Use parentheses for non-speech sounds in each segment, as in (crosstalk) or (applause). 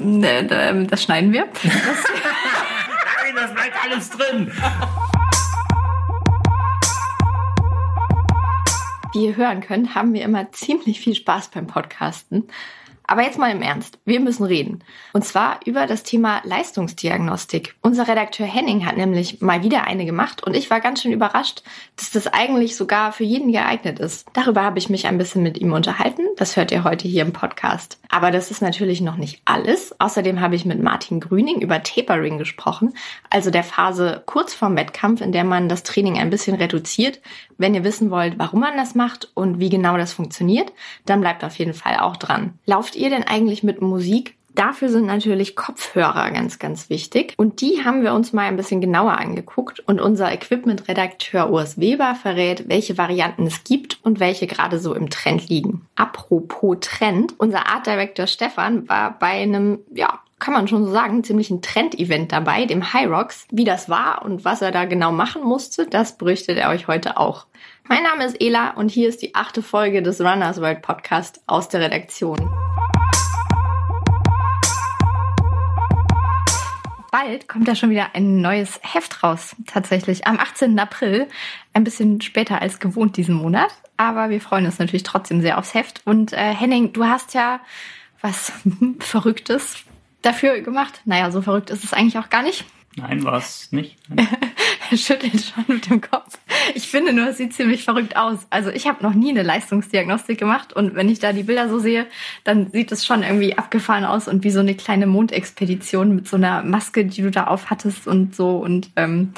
äh, das schneiden wir. Das (laughs) Nein, das bleibt alles drin. Wie ihr hören könnt, haben wir immer ziemlich viel Spaß beim Podcasten. Aber jetzt mal im Ernst. Wir müssen reden. Und zwar über das Thema Leistungsdiagnostik. Unser Redakteur Henning hat nämlich mal wieder eine gemacht und ich war ganz schön überrascht, dass das eigentlich sogar für jeden geeignet ist. Darüber habe ich mich ein bisschen mit ihm unterhalten. Das hört ihr heute hier im Podcast. Aber das ist natürlich noch nicht alles. Außerdem habe ich mit Martin Grüning über Tapering gesprochen, also der Phase kurz vorm Wettkampf, in der man das Training ein bisschen reduziert. Wenn ihr wissen wollt, warum man das macht und wie genau das funktioniert, dann bleibt auf jeden Fall auch dran. Lauft ihr denn eigentlich mit Musik? Dafür sind natürlich Kopfhörer ganz, ganz wichtig. Und die haben wir uns mal ein bisschen genauer angeguckt. Und unser Equipment-Redakteur Urs Weber verrät, welche Varianten es gibt und welche gerade so im Trend liegen. Apropos Trend, unser Art Director Stefan war bei einem, ja, kann man schon so sagen, ziemlichen Trend-Event dabei, dem High Rocks. Wie das war und was er da genau machen musste, das berichtet er euch heute auch. Mein Name ist Ela und hier ist die achte Folge des Runners World Podcast aus der Redaktion. Bald kommt ja schon wieder ein neues Heft raus, tatsächlich. Am 18. April, ein bisschen später als gewohnt diesen Monat. Aber wir freuen uns natürlich trotzdem sehr aufs Heft. Und äh, Henning, du hast ja was (laughs) Verrücktes dafür gemacht. Naja, so verrückt ist es eigentlich auch gar nicht. Nein, war es nicht. (laughs) (laughs) Schüttelt schon mit dem Kopf. Ich finde nur, es sieht ziemlich verrückt aus. Also ich habe noch nie eine Leistungsdiagnostik gemacht und wenn ich da die Bilder so sehe, dann sieht es schon irgendwie abgefahren aus und wie so eine kleine Mondexpedition mit so einer Maske, die du da auf hattest und so. Und ähm,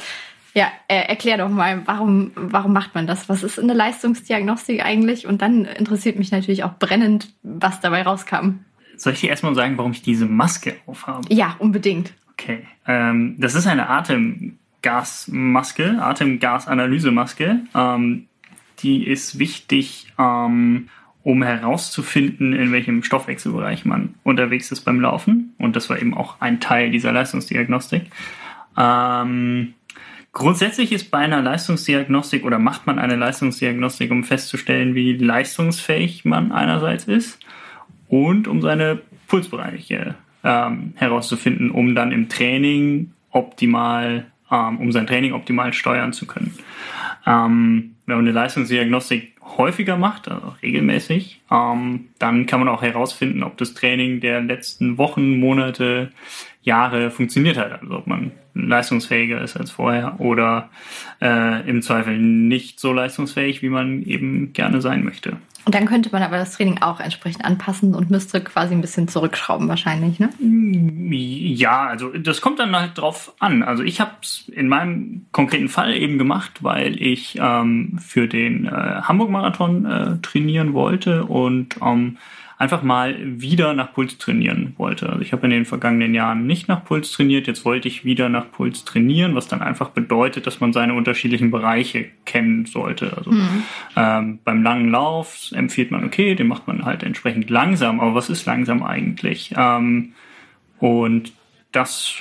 ja, äh, erklär doch mal, warum, warum macht man das? Was ist eine Leistungsdiagnostik eigentlich? Und dann interessiert mich natürlich auch brennend, was dabei rauskam. Soll ich dir erstmal sagen, warum ich diese Maske aufhabe? Ja, unbedingt. Okay. Ähm, das ist eine Atemgasmaske, Atemgasanalysemaske. Ähm, die ist wichtig, ähm, um herauszufinden, in welchem Stoffwechselbereich man unterwegs ist beim Laufen. Und das war eben auch ein Teil dieser Leistungsdiagnostik. Ähm, grundsätzlich ist bei einer Leistungsdiagnostik oder macht man eine Leistungsdiagnostik, um festzustellen, wie leistungsfähig man einerseits ist und um seine Pulsbereiche ähm, herauszufinden, um dann im Training optimal, ähm, um sein Training optimal steuern zu können. Ähm, wenn man eine Leistungsdiagnostik häufiger macht, also regelmäßig, ähm, dann kann man auch herausfinden, ob das Training der letzten Wochen, Monate, Jahre funktioniert hat. Also ob man leistungsfähiger ist als vorher oder äh, im Zweifel nicht so leistungsfähig, wie man eben gerne sein möchte. Und dann könnte man aber das Training auch entsprechend anpassen und müsste quasi ein bisschen zurückschrauben wahrscheinlich, ne? Ja, also das kommt dann halt drauf an. Also ich habe es in meinem konkreten Fall eben gemacht, weil ich ähm, für den äh, Hamburg-Marathon äh, trainieren wollte und ähm, einfach mal wieder nach Puls trainieren wollte. Also ich habe in den vergangenen Jahren nicht nach Puls trainiert, jetzt wollte ich wieder nach Puls trainieren, was dann einfach bedeutet, dass man seine unterschiedlichen Bereiche kennen sollte. Also mhm. ähm, beim langen Lauf empfiehlt man, okay, den macht man halt entsprechend langsam, aber was ist langsam eigentlich? Ähm, und das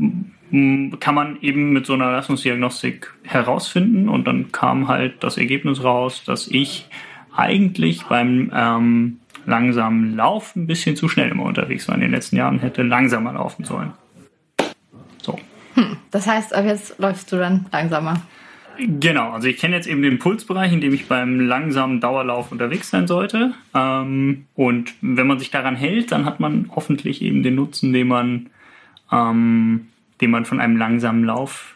kann man eben mit so einer Leistungsdiagnostik herausfinden und dann kam halt das Ergebnis raus, dass ich eigentlich beim ähm, langsamen Lauf ein bisschen zu schnell immer unterwegs war in den letzten Jahren, hätte langsamer laufen sollen. So. Hm, das heißt, ab jetzt läufst du dann langsamer. Genau, also ich kenne jetzt eben den Pulsbereich, in dem ich beim langsamen Dauerlauf unterwegs sein sollte. Ähm, und wenn man sich daran hält, dann hat man hoffentlich eben den Nutzen, den man, ähm, den man von einem langsamen Lauf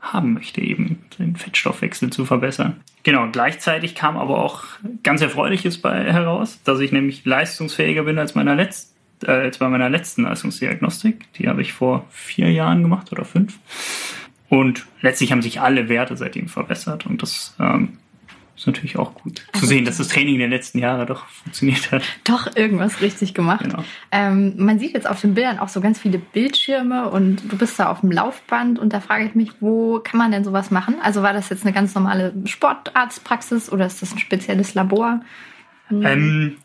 haben möchte, eben den Fettstoffwechsel zu verbessern. Genau, gleichzeitig kam aber auch ganz Erfreuliches bei heraus, dass ich nämlich leistungsfähiger bin als, meiner Letz äh, als bei meiner letzten Leistungsdiagnostik. Die habe ich vor vier Jahren gemacht oder fünf. Und letztlich haben sich alle Werte seitdem verbessert und das ähm, ist natürlich auch gut also, zu sehen, dass das Training der letzten Jahre doch funktioniert hat. Doch irgendwas richtig gemacht. Genau. Ähm, man sieht jetzt auf den Bildern auch so ganz viele Bildschirme und du bist da auf dem Laufband und da frage ich mich, wo kann man denn sowas machen? Also war das jetzt eine ganz normale Sportarztpraxis oder ist das ein spezielles Labor? Hm. Ähm,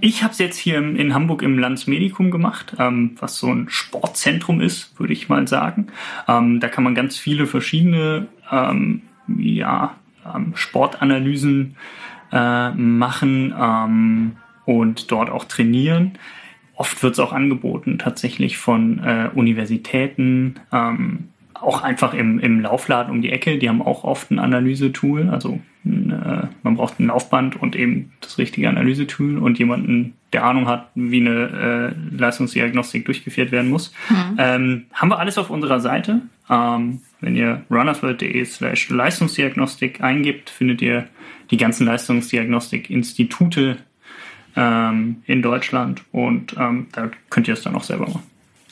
ich habe es jetzt hier in Hamburg im Landsmedikum gemacht, ähm, was so ein Sportzentrum ist, würde ich mal sagen. Ähm, da kann man ganz viele verschiedene ähm, ja, Sportanalysen äh, machen ähm, und dort auch trainieren. oft wird es auch angeboten, tatsächlich von äh, Universitäten, ähm, auch einfach im, im Laufladen um die Ecke. Die haben auch oft ein Analysetool. Also äh, man braucht ein Laufband und eben das richtige Analysetool und jemanden, der Ahnung hat, wie eine äh, Leistungsdiagnostik durchgeführt werden muss. Mhm. Ähm, haben wir alles auf unserer Seite. Ähm, wenn ihr runnersworld.de slash Leistungsdiagnostik eingibt, findet ihr die ganzen Leistungsdiagnostik-Institute ähm, in Deutschland und ähm, da könnt ihr es dann auch selber machen.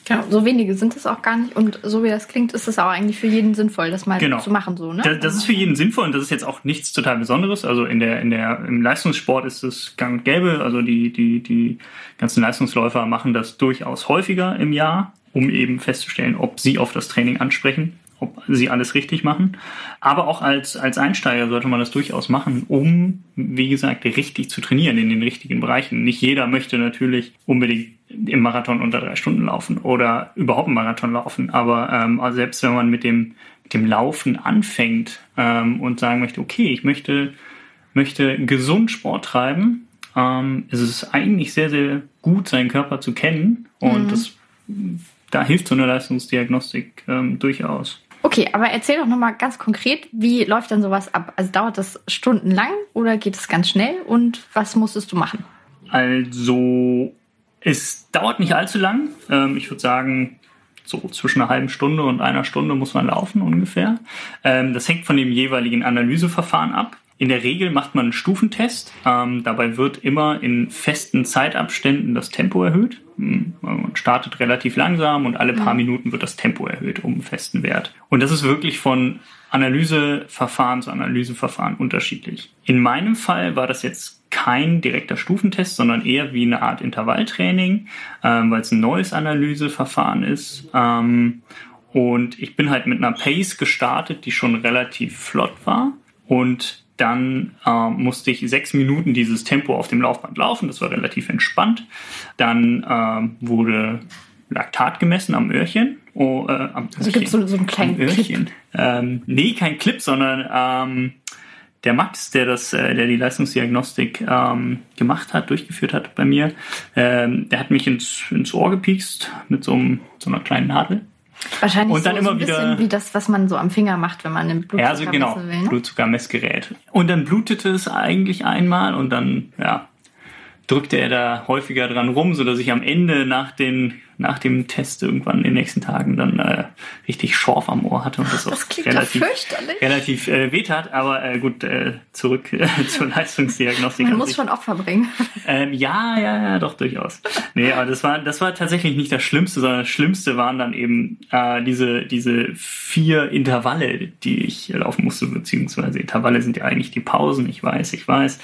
Genau, so wenige sind es auch gar nicht und so wie das klingt, ist es auch eigentlich für jeden sinnvoll, das mal genau. zu machen so, ne? Das, das, ist für jeden sinnvoll und das ist jetzt auch nichts total Besonderes. Also in der, in der, im Leistungssport ist es gang und gäbe. Also die, die, die ganzen Leistungsläufer machen das durchaus häufiger im Jahr, um eben festzustellen, ob sie auf das Training ansprechen ob sie alles richtig machen. Aber auch als, als Einsteiger sollte man das durchaus machen, um, wie gesagt, richtig zu trainieren in den richtigen Bereichen. Nicht jeder möchte natürlich unbedingt im Marathon unter drei Stunden laufen oder überhaupt einen Marathon laufen. Aber ähm, also selbst wenn man mit dem, mit dem Laufen anfängt ähm, und sagen möchte, okay, ich möchte, möchte gesund Sport treiben, ähm, ist es eigentlich sehr, sehr gut, seinen Körper zu kennen. Und mhm. das, da hilft so eine Leistungsdiagnostik ähm, durchaus. Okay, aber erzähl doch nochmal ganz konkret, wie läuft denn sowas ab? Also dauert das stundenlang oder geht es ganz schnell und was musstest du machen? Also, es dauert nicht allzu lang. Ähm, ich würde sagen, so zwischen einer halben Stunde und einer Stunde muss man laufen ungefähr. Ähm, das hängt von dem jeweiligen Analyseverfahren ab. In der Regel macht man einen Stufentest. Ähm, dabei wird immer in festen Zeitabständen das Tempo erhöht. Hm, man startet relativ langsam und alle paar mhm. Minuten wird das Tempo erhöht um einen festen Wert. Und das ist wirklich von Analyseverfahren zu Analyseverfahren unterschiedlich. In meinem Fall war das jetzt kein direkter Stufentest, sondern eher wie eine Art Intervalltraining, ähm, weil es ein neues Analyseverfahren ist. Ähm, und ich bin halt mit einer Pace gestartet, die schon relativ flott war. Und dann äh, musste ich sechs Minuten dieses Tempo auf dem Laufband laufen. Das war relativ entspannt. Dann äh, wurde Laktat gemessen am Öhrchen. Oh, äh, am also gibt es so, so einen kleinen Öhrchen. Clip? Ähm, nee, kein Clip, sondern ähm, der Max, der das, äh, der die Leistungsdiagnostik ähm, gemacht hat, durchgeführt hat bei mir, ähm, der hat mich ins, ins Ohr gepiekst mit so, einem, so einer kleinen Nadel. Wahrscheinlich und dann so, immer so ein wieder, bisschen wie das, was man so am Finger macht, wenn man einen Blutzucker ja, also genau, will. Ne? Blutzuckermessgerät. Und dann blutete es eigentlich einmal und dann ja, drückte er da häufiger dran rum, so dass ich am Ende nach den nach dem Test irgendwann in den nächsten Tagen dann äh, richtig Schorf am Ohr hatte und das, das auch relativ, relativ äh, wehtat. Aber äh, gut, äh, zurück äh, (laughs) zur Leistungsdiagnostik. Man muss sich. schon Opfer bringen. (laughs) Ähm, ja, ja, ja, doch durchaus. Nee, aber das war das war tatsächlich nicht das Schlimmste, sondern das Schlimmste waren dann eben äh, diese diese vier Intervalle, die ich laufen musste, beziehungsweise Intervalle sind ja eigentlich die Pausen. Ich weiß, ich weiß.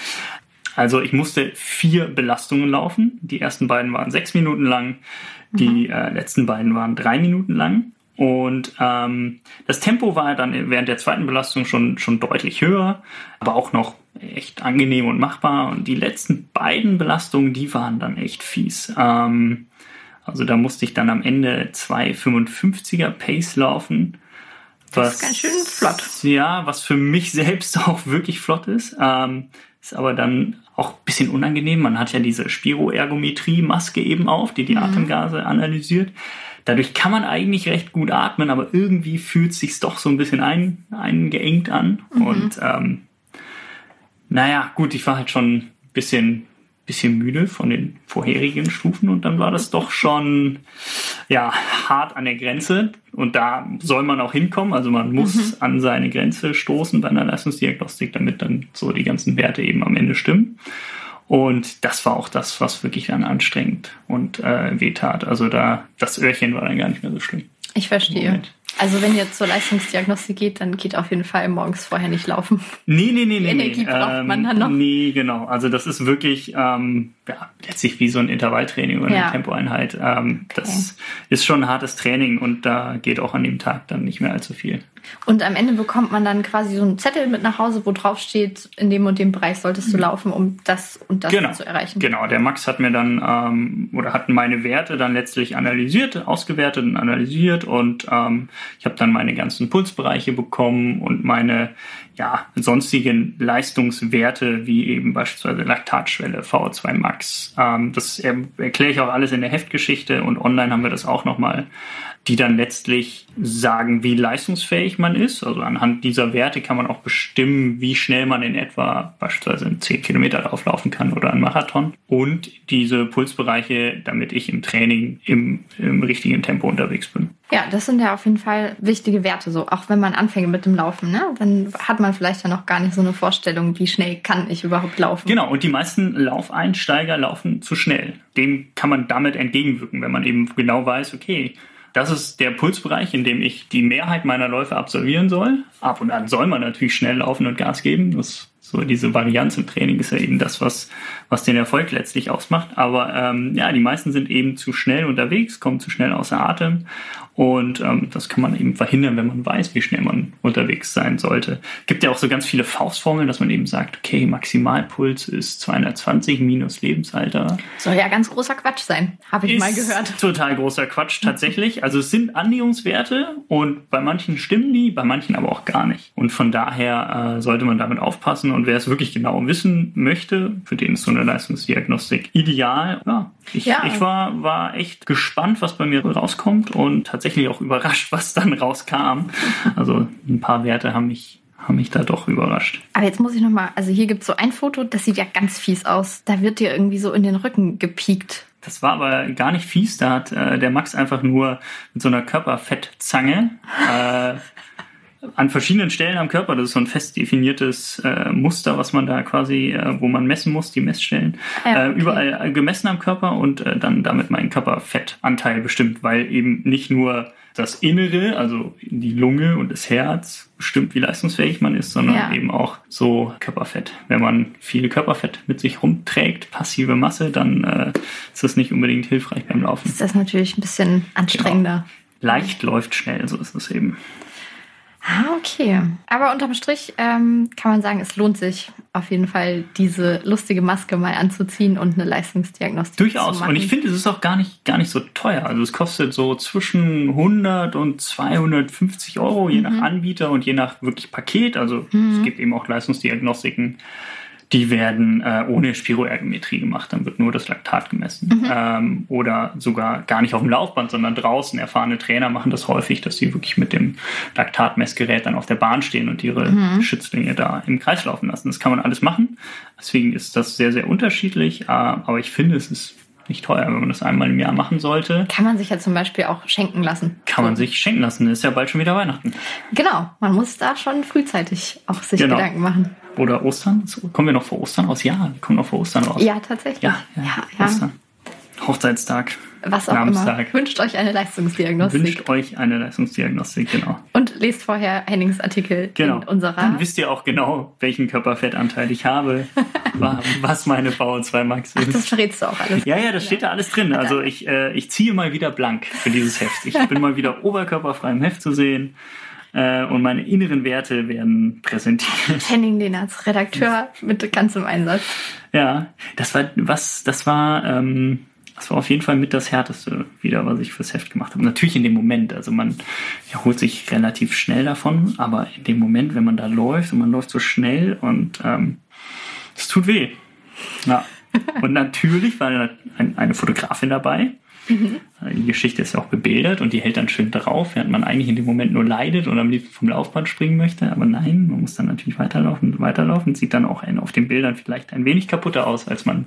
Also ich musste vier Belastungen laufen. Die ersten beiden waren sechs Minuten lang, die mhm. äh, letzten beiden waren drei Minuten lang. Und ähm, das Tempo war dann während der zweiten Belastung schon, schon deutlich höher, aber auch noch echt angenehm und machbar. Und die letzten beiden Belastungen, die waren dann echt fies. Ähm, also da musste ich dann am Ende 2,55er Pace laufen. Was, das ist ganz schön flott. Ja, was für mich (laughs) selbst auch wirklich flott ist. Ähm, ist aber dann auch ein bisschen unangenehm. Man hat ja diese Spiroergometrie-Maske eben auf, die die mhm. Atemgase analysiert. Dadurch kann man eigentlich recht gut atmen, aber irgendwie fühlt es sich doch so ein bisschen ein, eingeengt an. Mhm. Und ähm, naja, gut, ich war halt schon ein bisschen bisschen müde von den vorherigen Stufen und dann war das doch schon ja hart an der Grenze und da soll man auch hinkommen. Also man muss mhm. an seine Grenze stoßen bei einer Leistungsdiagnostik, damit dann so die ganzen Werte eben am Ende stimmen. Und das war auch das, was wirklich dann anstrengend und äh, wehtat. Also da das Öhrchen war dann gar nicht mehr so schlimm. Ich verstehe. Moment. Also wenn ihr zur Leistungsdiagnostik geht, dann geht auf jeden Fall morgens vorher nicht laufen. Nee, nee, nee, nee. Energie nee. braucht man dann noch. Nee, genau. Also das ist wirklich ähm, ja, letztlich wie so ein Intervalltraining oder ja. eine Tempoeinheit. Ähm, okay. Das ist schon ein hartes Training und da geht auch an dem Tag dann nicht mehr allzu viel. Und am Ende bekommt man dann quasi so einen Zettel mit nach Hause, wo drauf steht, in dem und dem Bereich solltest du Mhm. laufen, um das und das genau. zu erreichen. Genau, der Max hat mir dann ähm, oder hat meine Werte dann letztlich analysiert, ausgewertet und analysiert und ähm, ich habe dann meine ganzen Pulsbereiche bekommen und meine ja, sonstigen Leistungswerte wie eben beispielsweise Laktatschwelle, VO2 Max. Ähm, das er erkläre ich auch alles in der Heftgeschichte und online haben wir das auch nochmal die dann letztlich sagen, wie leistungsfähig man ist. Also anhand dieser Werte kann man auch bestimmen, wie schnell man in etwa beispielsweise einen 10 Kilometer Lauf laufen kann oder einen Marathon. Und diese Pulsbereiche, damit ich im Training im, im richtigen Tempo unterwegs bin. Ja, das sind ja auf jeden Fall wichtige Werte, so auch wenn man anfängt mit dem Laufen, ne? Dann hat man vielleicht ja noch gar nicht so eine Vorstellung, wie schnell kann ich überhaupt laufen. Genau, und die meisten Laufeinsteiger laufen zu schnell. Dem kann man damit entgegenwirken, wenn man eben genau weiß, okay, das ist der Pulsbereich, in dem ich die Mehrheit meiner Läufe absolvieren soll. Ab und an soll man natürlich schnell laufen und Gas geben. Das, so diese Varianz im Training ist ja eben das, was, was den Erfolg letztlich ausmacht. Aber ähm, ja, die meisten sind eben zu schnell unterwegs, kommen zu schnell außer Atem. Und ähm, das kann man eben verhindern, wenn man weiß, wie schnell man unterwegs sein sollte. Gibt ja auch so ganz viele Faustformeln, dass man eben sagt, okay, Maximalpuls ist 220 minus Lebensalter. Soll ja ganz großer Quatsch sein, habe ich Ist mal gehört. Total großer Quatsch tatsächlich. Also es sind Annäherungswerte und bei manchen stimmen die, bei manchen aber auch gar nicht. Und von daher äh, sollte man damit aufpassen. Und wer es wirklich genau wissen möchte, für den ist so eine Leistungsdiagnostik ideal. Ja, ich, Ja. ich war, war echt gespannt, was bei mir rauskommt und tatsächlich auch überrascht, (laughs) was dann rauskam. Also ein paar Werte haben mich, haben mich da doch überrascht. Aber jetzt muss ich nochmal, also hier gibt es so ein Foto, das sieht ja ganz fies aus. Da wird dir irgendwie so in den Rücken gepiekt. Das war aber gar nicht fies. Da hat äh, der Max einfach nur mit so einer Körperfettzange äh, (laughs) an verschiedenen Stellen am Körper, das ist so ein fest definiertes äh, Muster, was man da quasi, äh, wo man messen muss, die Messstellen, Ah ja, äh, okay. überall äh, gemessen am Körper und äh, dann damit meinen Körperfettanteil bestimmt, weil eben nicht nur das Innere, also die Lunge und das Herz bestimmt, wie leistungsfähig man ist, sondern Ja. eben auch so Körperfett. Wenn man viel Körperfett mit sich rumträgt, passive Masse, dann äh, ist das nicht unbedingt hilfreich beim Laufen. Ist das natürlich ein bisschen anstrengender. Leicht läuft schnell, so ist es eben. Ah, okay. Aber unterm Strich ähm, kann man sagen, es lohnt sich auf jeden Fall, diese lustige Maske mal anzuziehen und eine Leistungsdiagnostik Durchaus. zu machen. Und ich finde, es ist auch gar nicht, gar nicht so teuer. Also es kostet so zwischen 100 und 250 Euro, je nach Anbieter und je nach wirklich Paket. Also es gibt eben auch Leistungsdiagnostiken, die werden äh, ohne Spiroergometrie gemacht. Dann wird nur das Laktat gemessen. Ähm, oder sogar gar nicht auf dem Laufband, sondern draußen. Erfahrene Trainer machen das häufig, dass sie wirklich mit dem Laktatmessgerät dann auf der Bahn stehen und ihre Schützlinge da im Kreis laufen lassen. Das kann man alles machen. Deswegen ist das sehr, sehr unterschiedlich. Äh, aber ich finde, es ist nicht teuer, wenn man das einmal im Jahr machen sollte. Kann man sich ja zum Beispiel auch schenken lassen. Kann man sich schenken lassen. Ist ja bald schon wieder Weihnachten. Genau, man muss da schon frühzeitig auch sich Genau. Gedanken machen. Oder Ostern. Kommen wir noch vor Ostern raus? Ja, wir kommen noch vor Ostern raus. Ja, tatsächlich. ja, ja, ja, ja. Ostern. Hochzeitstag. Was auch Namenstag. immer. Wünscht euch eine Leistungsdiagnostik. Wünscht euch eine Leistungsdiagnostik, genau. Und lest vorher Hennings Artikel Genau. in unserer. Dann wisst ihr auch genau, welchen Körperfettanteil ich habe, (laughs) wa- was meine VO2 Max Das ist. verrätst du auch alles. Ja, ja, das steht da alles drin. Also ich, äh, ich ziehe mal wieder blank für dieses Heft. Ich bin mal wieder oberkörperfrei im Heft zu sehen äh, und meine inneren Werte werden präsentiert. Henning Lehnertz, Redakteur mit ganzem Einsatz. Ja, das war was, das war, ähm, das war auf jeden Fall mit das härteste wieder, was ich fürs Heft gemacht habe. Natürlich in dem Moment, also man erholt sich relativ schnell davon, aber in dem Moment, wenn man da läuft und man läuft so schnell und ähm, es tut weh. Ja. (laughs) Und natürlich war eine, eine Fotografin dabei. Die Geschichte ist ja auch bebildert und die hält dann schön drauf, während man eigentlich in dem Moment nur leidet und am liebsten vom Laufband springen möchte. Aber nein, man muss dann natürlich weiterlaufen und weiterlaufen. Sieht dann auch auf den Bildern vielleicht ein wenig kaputter aus, als man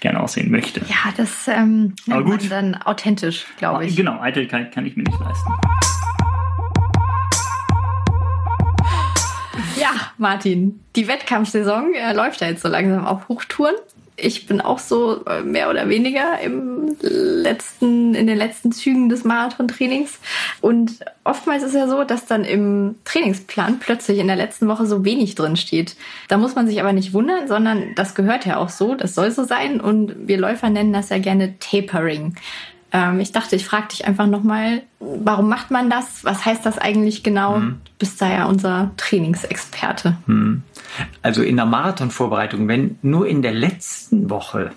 gerne aussehen möchte. Ja, das ähm, Aber gut. dann authentisch, glaube ich. Genau, Eitelkeit kann ich mir nicht leisten. Ja, Martin, die Wettkampfsaison äh, läuft ja jetzt so langsam auf Hochtouren. Ich bin auch so äh, mehr oder weniger im letzten, in den letzten Zügen des Marathontrainings. Und oftmals ist ja so, dass dann im Trainingsplan plötzlich in der letzten Woche so wenig drin steht. Da muss man sich aber nicht wundern, sondern das gehört ja auch so, das soll so sein. Und wir Läufer nennen das ja gerne Tapering. Ähm, ich dachte, ich frage dich einfach nochmal, warum macht man das? Was heißt das eigentlich genau? Mhm. Du bist da ja unser Trainingsexperte. Mhm. Also in der Marathonvorbereitung, wenn nur in der letzten Woche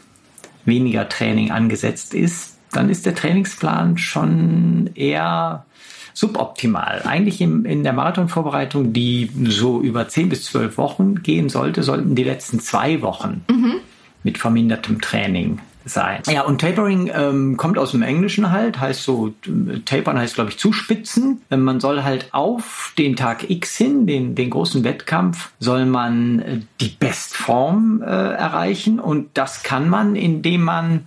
weniger Training angesetzt ist, dann ist der Trainingsplan schon eher suboptimal. Eigentlich im, in der Marathonvorbereitung, die so über 10 bis 12 Wochen gehen sollte, sollten die letzten zwei Wochen mhm. mit vermindertem Training sein. Ja, und Tapering ähm, kommt aus dem Englischen halt, heißt so, Tapern heißt, glaube ich, zuspitzen. Ähm, man soll halt auf den Tag X hin, den, den großen Wettkampf, soll man äh, die Bestform äh, erreichen und das kann man, indem man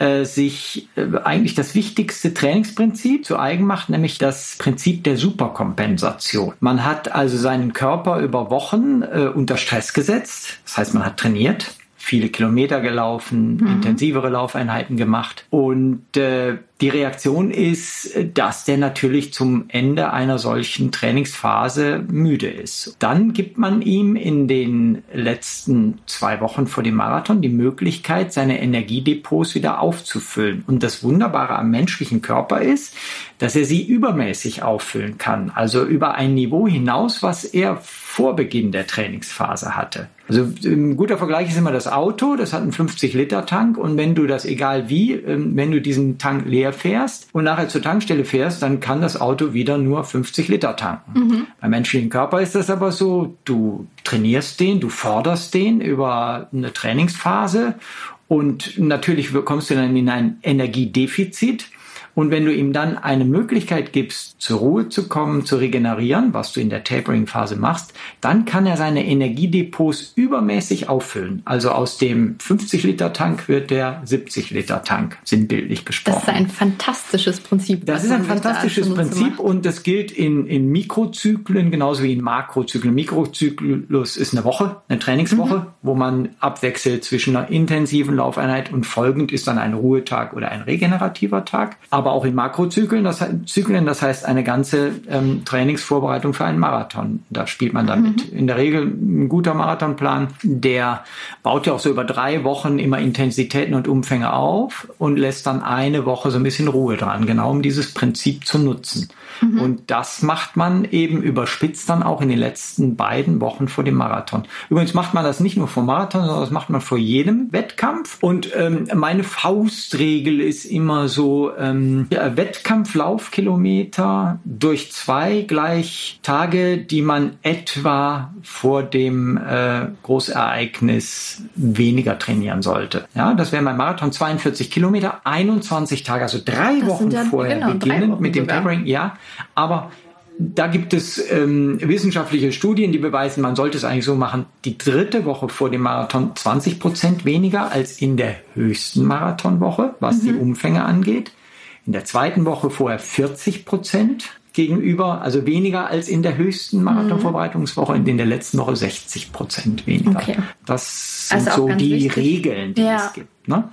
äh, sich äh, eigentlich das wichtigste Trainingsprinzip zu eigen macht, nämlich das Prinzip der Superkompensation. Man hat also seinen Körper über Wochen äh, unter Stress gesetzt. Das heißt, man hat trainiert, viele Kilometer gelaufen, mhm. intensivere Laufeinheiten gemacht und äh, die Reaktion ist, dass der natürlich zum Ende einer solchen Trainingsphase müde ist. Dann gibt man ihm in den letzten zwei Wochen vor dem Marathon die Möglichkeit, seine Energiedepots wieder aufzufüllen. Und das Wunderbare am menschlichen Körper ist, dass er sie übermäßig auffüllen kann. Also über ein Niveau hinaus, was er vor Beginn der Trainingsphase hatte. Also ein guter Vergleich ist immer das Auto, das hat einen 50-Liter-Tank und wenn du das, egal wie, ähm, wenn du diesen Tank leer leer fährst und nachher zur Tankstelle fährst, dann kann das Auto wieder nur 50 Liter tanken. Mhm. Beim menschlichen Körper ist das aber so, du trainierst den, du forderst den über eine Trainingsphase und natürlich kommst du dann in ein Energiedefizit. Und wenn du ihm dann eine Möglichkeit gibst, zur Ruhe zu kommen, zu regenerieren, was du in der Tapering-Phase machst, dann kann er seine Energiedepots übermäßig auffüllen. Also aus dem 50-Liter-Tank wird der 70-Liter-Tank, sinnbildlich gesprochen. Das ist ein fantastisches Prinzip. Das ist ein fantastisches Prinzip und das gilt in, in Mikrozyklen genauso wie in Makrozyklen. Mikrozyklus ist eine Woche, eine Trainingswoche, mhm. wo man abwechselt zwischen einer intensiven Laufeinheit und folgend ist dann ein Ruhetag oder ein regenerativer Tag aber auch in Makrozyklen, das, Zyklen, das heißt eine ganze ähm, Trainingsvorbereitung für einen Marathon. Da spielt man damit. Mhm. In der Regel ein guter Marathonplan, der baut ja auch so über drei Wochen immer Intensitäten und Umfänge auf und lässt dann eine Woche so ein bisschen Ruhe dran, genau um dieses Prinzip zu nutzen. Mhm. Und das macht man eben überspitzt dann auch in den letzten beiden Wochen vor dem Marathon. Übrigens macht man das nicht nur vor Marathon, sondern das macht man vor jedem Wettkampf. Und ähm, meine Faustregel ist immer so, ähm, ja, Wettkampflaufkilometer durch zwei gleich Tage, die man etwa vor dem äh, Großereignis weniger trainieren sollte. Ja, das wäre mein Marathon 42 Kilometer, 21 Tage, also drei das Wochen ja, vorher genau, beginnend mit dem Tapering. Ja, aber da gibt es ähm, wissenschaftliche Studien, die beweisen, man sollte es eigentlich so machen, die dritte Woche vor dem Marathon 20 Prozent weniger als in der höchsten Marathonwoche, was mhm. die Umfänge angeht. In der zweiten Woche vorher 40 Prozent gegenüber, also weniger als in der höchsten Marathonvorbereitungswoche und in der letzten Woche 60 Prozent weniger. Okay. Das sind also so die wichtig. Regeln, die ja. es gibt. Ne?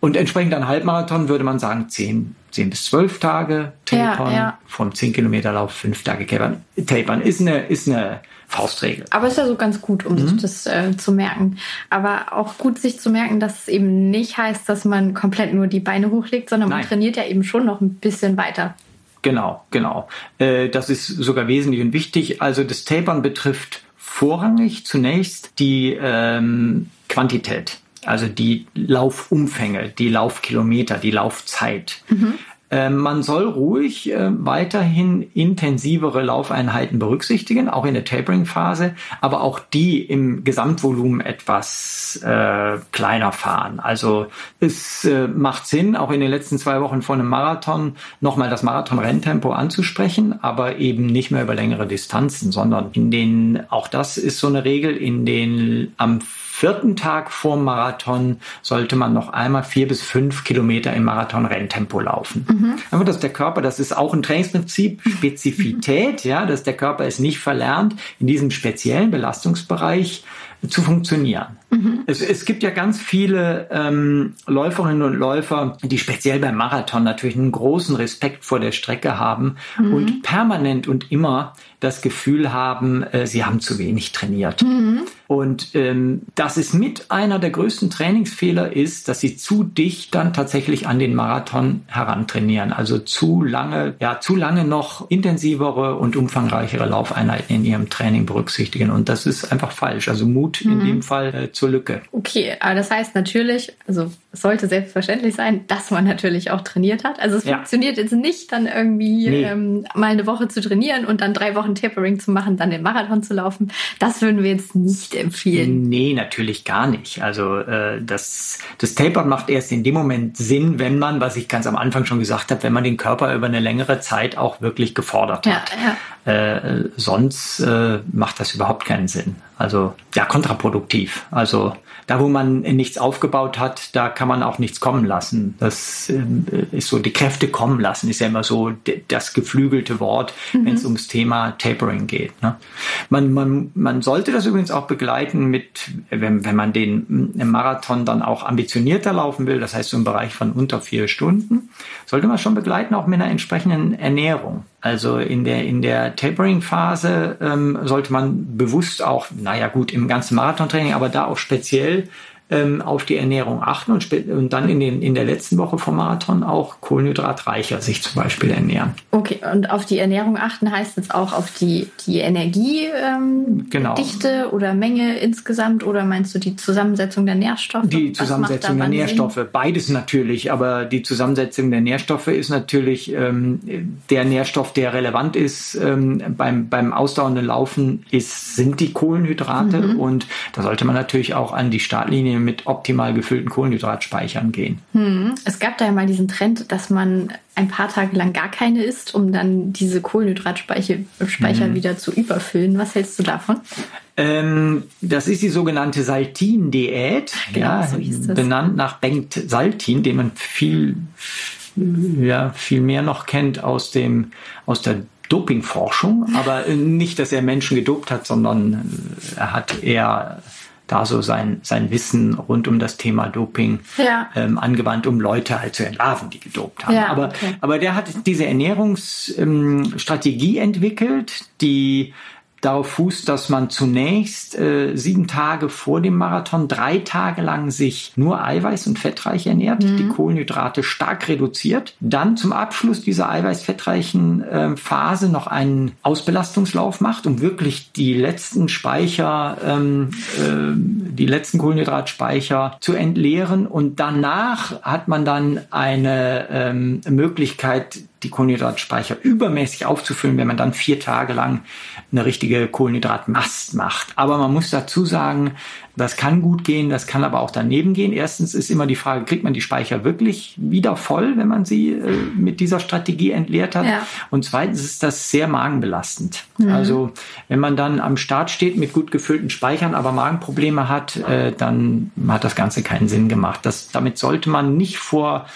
Und entsprechend an Halbmarathon würde man sagen 10, 10 bis 12 Tage tapern, ja, ja. vom 10 Kilometer Lauf 5 Tage tapern. Tapern ist eine, ist eine Faustregel. Aber ist ja so ganz gut, um mhm. sich das äh, zu merken. Aber auch gut, sich zu merken, dass es eben nicht heißt, dass man komplett nur die Beine hochlegt, sondern Nein. man trainiert ja eben schon noch ein bisschen weiter. Genau, genau. Äh, das ist sogar wesentlich und wichtig. Also das Tapern betrifft vorrangig zunächst die ähm, Quantität also die Laufumfänge, die Laufkilometer, die Laufzeit. Mhm. Ähm, man soll ruhig äh, weiterhin intensivere Laufeinheiten berücksichtigen, auch in der Tapering-Phase, aber auch die im Gesamtvolumen etwas äh, kleiner fahren. Also es äh, macht Sinn, auch in den letzten zwei Wochen vor einem Marathon nochmal das Marathon-Renntempo anzusprechen, aber eben nicht mehr über längere Distanzen, sondern in den, auch das ist so eine Regel, in den am vierten Tag vor Marathon sollte man noch einmal vier bis fünf Kilometer im Marathon-Renntempo laufen. Mhm. Einfach, dass der Körper, das ist auch ein Trainingsprinzip, (laughs) Spezifität, ja, dass der Körper es nicht verlernt, in diesem speziellen Belastungsbereich zu funktionieren. Mhm. Es, es, gibt ja ganz viele ähm, Läuferinnen und Läufer, die speziell beim Marathon natürlich einen großen Respekt vor der Strecke haben mhm. und permanent und immer das Gefühl haben, äh, sie haben zu wenig trainiert. Mhm. Und ähm, das ist mit einer der größten Trainingsfehler ist, dass sie zu dicht dann tatsächlich an den Marathon herantrainieren. Also zu lange, ja, zu lange noch intensivere und umfangreichere Laufeinheiten in ihrem Training berücksichtigen. Und das ist einfach falsch. Also Mut mhm. in dem Fall äh, zur Lücke. Okay, aber das heißt natürlich, also es sollte selbstverständlich sein, dass man natürlich auch trainiert hat. Also es ja. funktioniert jetzt nicht, dann irgendwie nee. ähm, mal eine Woche zu trainieren und dann drei Wochen Tapering zu machen, dann den Marathon zu laufen. Das würden wir jetzt nicht empfehlen. Nee, natürlich gar nicht. Also äh, das, das Tapern macht erst in dem Moment Sinn, wenn man, was ich ganz am Anfang schon gesagt habe, wenn man den Körper über eine längere Zeit auch wirklich gefordert hat. Ja, ja. Äh, sonst äh, macht das überhaupt keinen Sinn. Also ja, kontraproduktiv. Also da, wo man nichts aufgebaut hat, da kann man auch nichts kommen lassen. Das äh, ist so, die Kräfte kommen lassen, ist ja immer so das geflügelte Wort, mhm. wenn es ums Thema Tapering geht. Ne? Man, man, man sollte das übrigens auch begleiten mit, wenn, wenn man den Marathon dann auch ambitionierter laufen will, das heißt so im Bereich von unter vier Stunden, sollte man schon begleiten, auch mit einer entsprechenden Ernährung. Also in der, in der Tapering-Phase ähm, sollte man bewusst auch, naja gut, im ganzen Marathontraining, aber da auch speziell will ähm, auf die Ernährung achten und, und dann in, den, in der letzten Woche vom Marathon auch kohlenhydratreicher sich zum Beispiel ernähren. Okay, und auf die Ernährung achten heißt jetzt auch auf die, die Energiedichte ähm, genau. oder Menge insgesamt oder meinst du die Zusammensetzung der Nährstoffe? Die Zusammensetzung der Nährstoffe, Sinn? beides natürlich, aber die Zusammensetzung der Nährstoffe ist natürlich ähm, der Nährstoff, der relevant ist ähm, beim, beim ausdauernden Laufen, ist, sind die Kohlenhydrate mhm. und da sollte man natürlich auch an die Startlinie mit optimal gefüllten Kohlenhydratspeichern gehen. Hm. Es gab da ja mal diesen Trend, dass man ein paar Tage lang gar keine isst, um dann diese Kohlenhydratspeicher hm. wieder zu überfüllen. Was hältst du davon? Ähm, das ist die sogenannte Saltin-Diät, genau, ja, so benannt nach Bengt Saltin, den man viel, ja, viel mehr noch kennt aus, dem, aus der Dopingforschung, aber nicht, dass er Menschen gedopt hat, sondern er hat eher da so sein, sein Wissen rund um das Thema Doping ja. ähm, angewandt, um Leute halt zu entlarven, die gedopt haben. Ja, aber, okay. aber der hat diese Ernährungsstrategie ähm, entwickelt, die darauf fußt, dass man zunächst äh, sieben Tage vor dem Marathon drei Tage lang sich nur eiweiß- und fettreich ernährt, mhm. die Kohlenhydrate stark reduziert, dann zum Abschluss dieser eiweiß-fettreichen äh, Phase noch einen Ausbelastungslauf macht, um wirklich die letzten Speicher, ähm, äh, die letzten Kohlenhydratspeicher zu entleeren und danach hat man dann eine ähm, Möglichkeit, die Kohlenhydratspeicher übermäßig aufzufüllen, wenn man dann vier Tage lang eine richtige Kohlenhydratmast macht. Aber man muss dazu sagen, das kann gut gehen, das kann aber auch daneben gehen. Erstens ist immer die Frage, kriegt man die Speicher wirklich wieder voll, wenn man sie äh, mit dieser Strategie entleert hat? Ja. Und zweitens ist das sehr magenbelastend. Mhm. Also wenn man dann am Start steht mit gut gefüllten Speichern, aber Magenprobleme hat, äh, dann hat das Ganze keinen Sinn gemacht. Das, damit sollte man nicht vor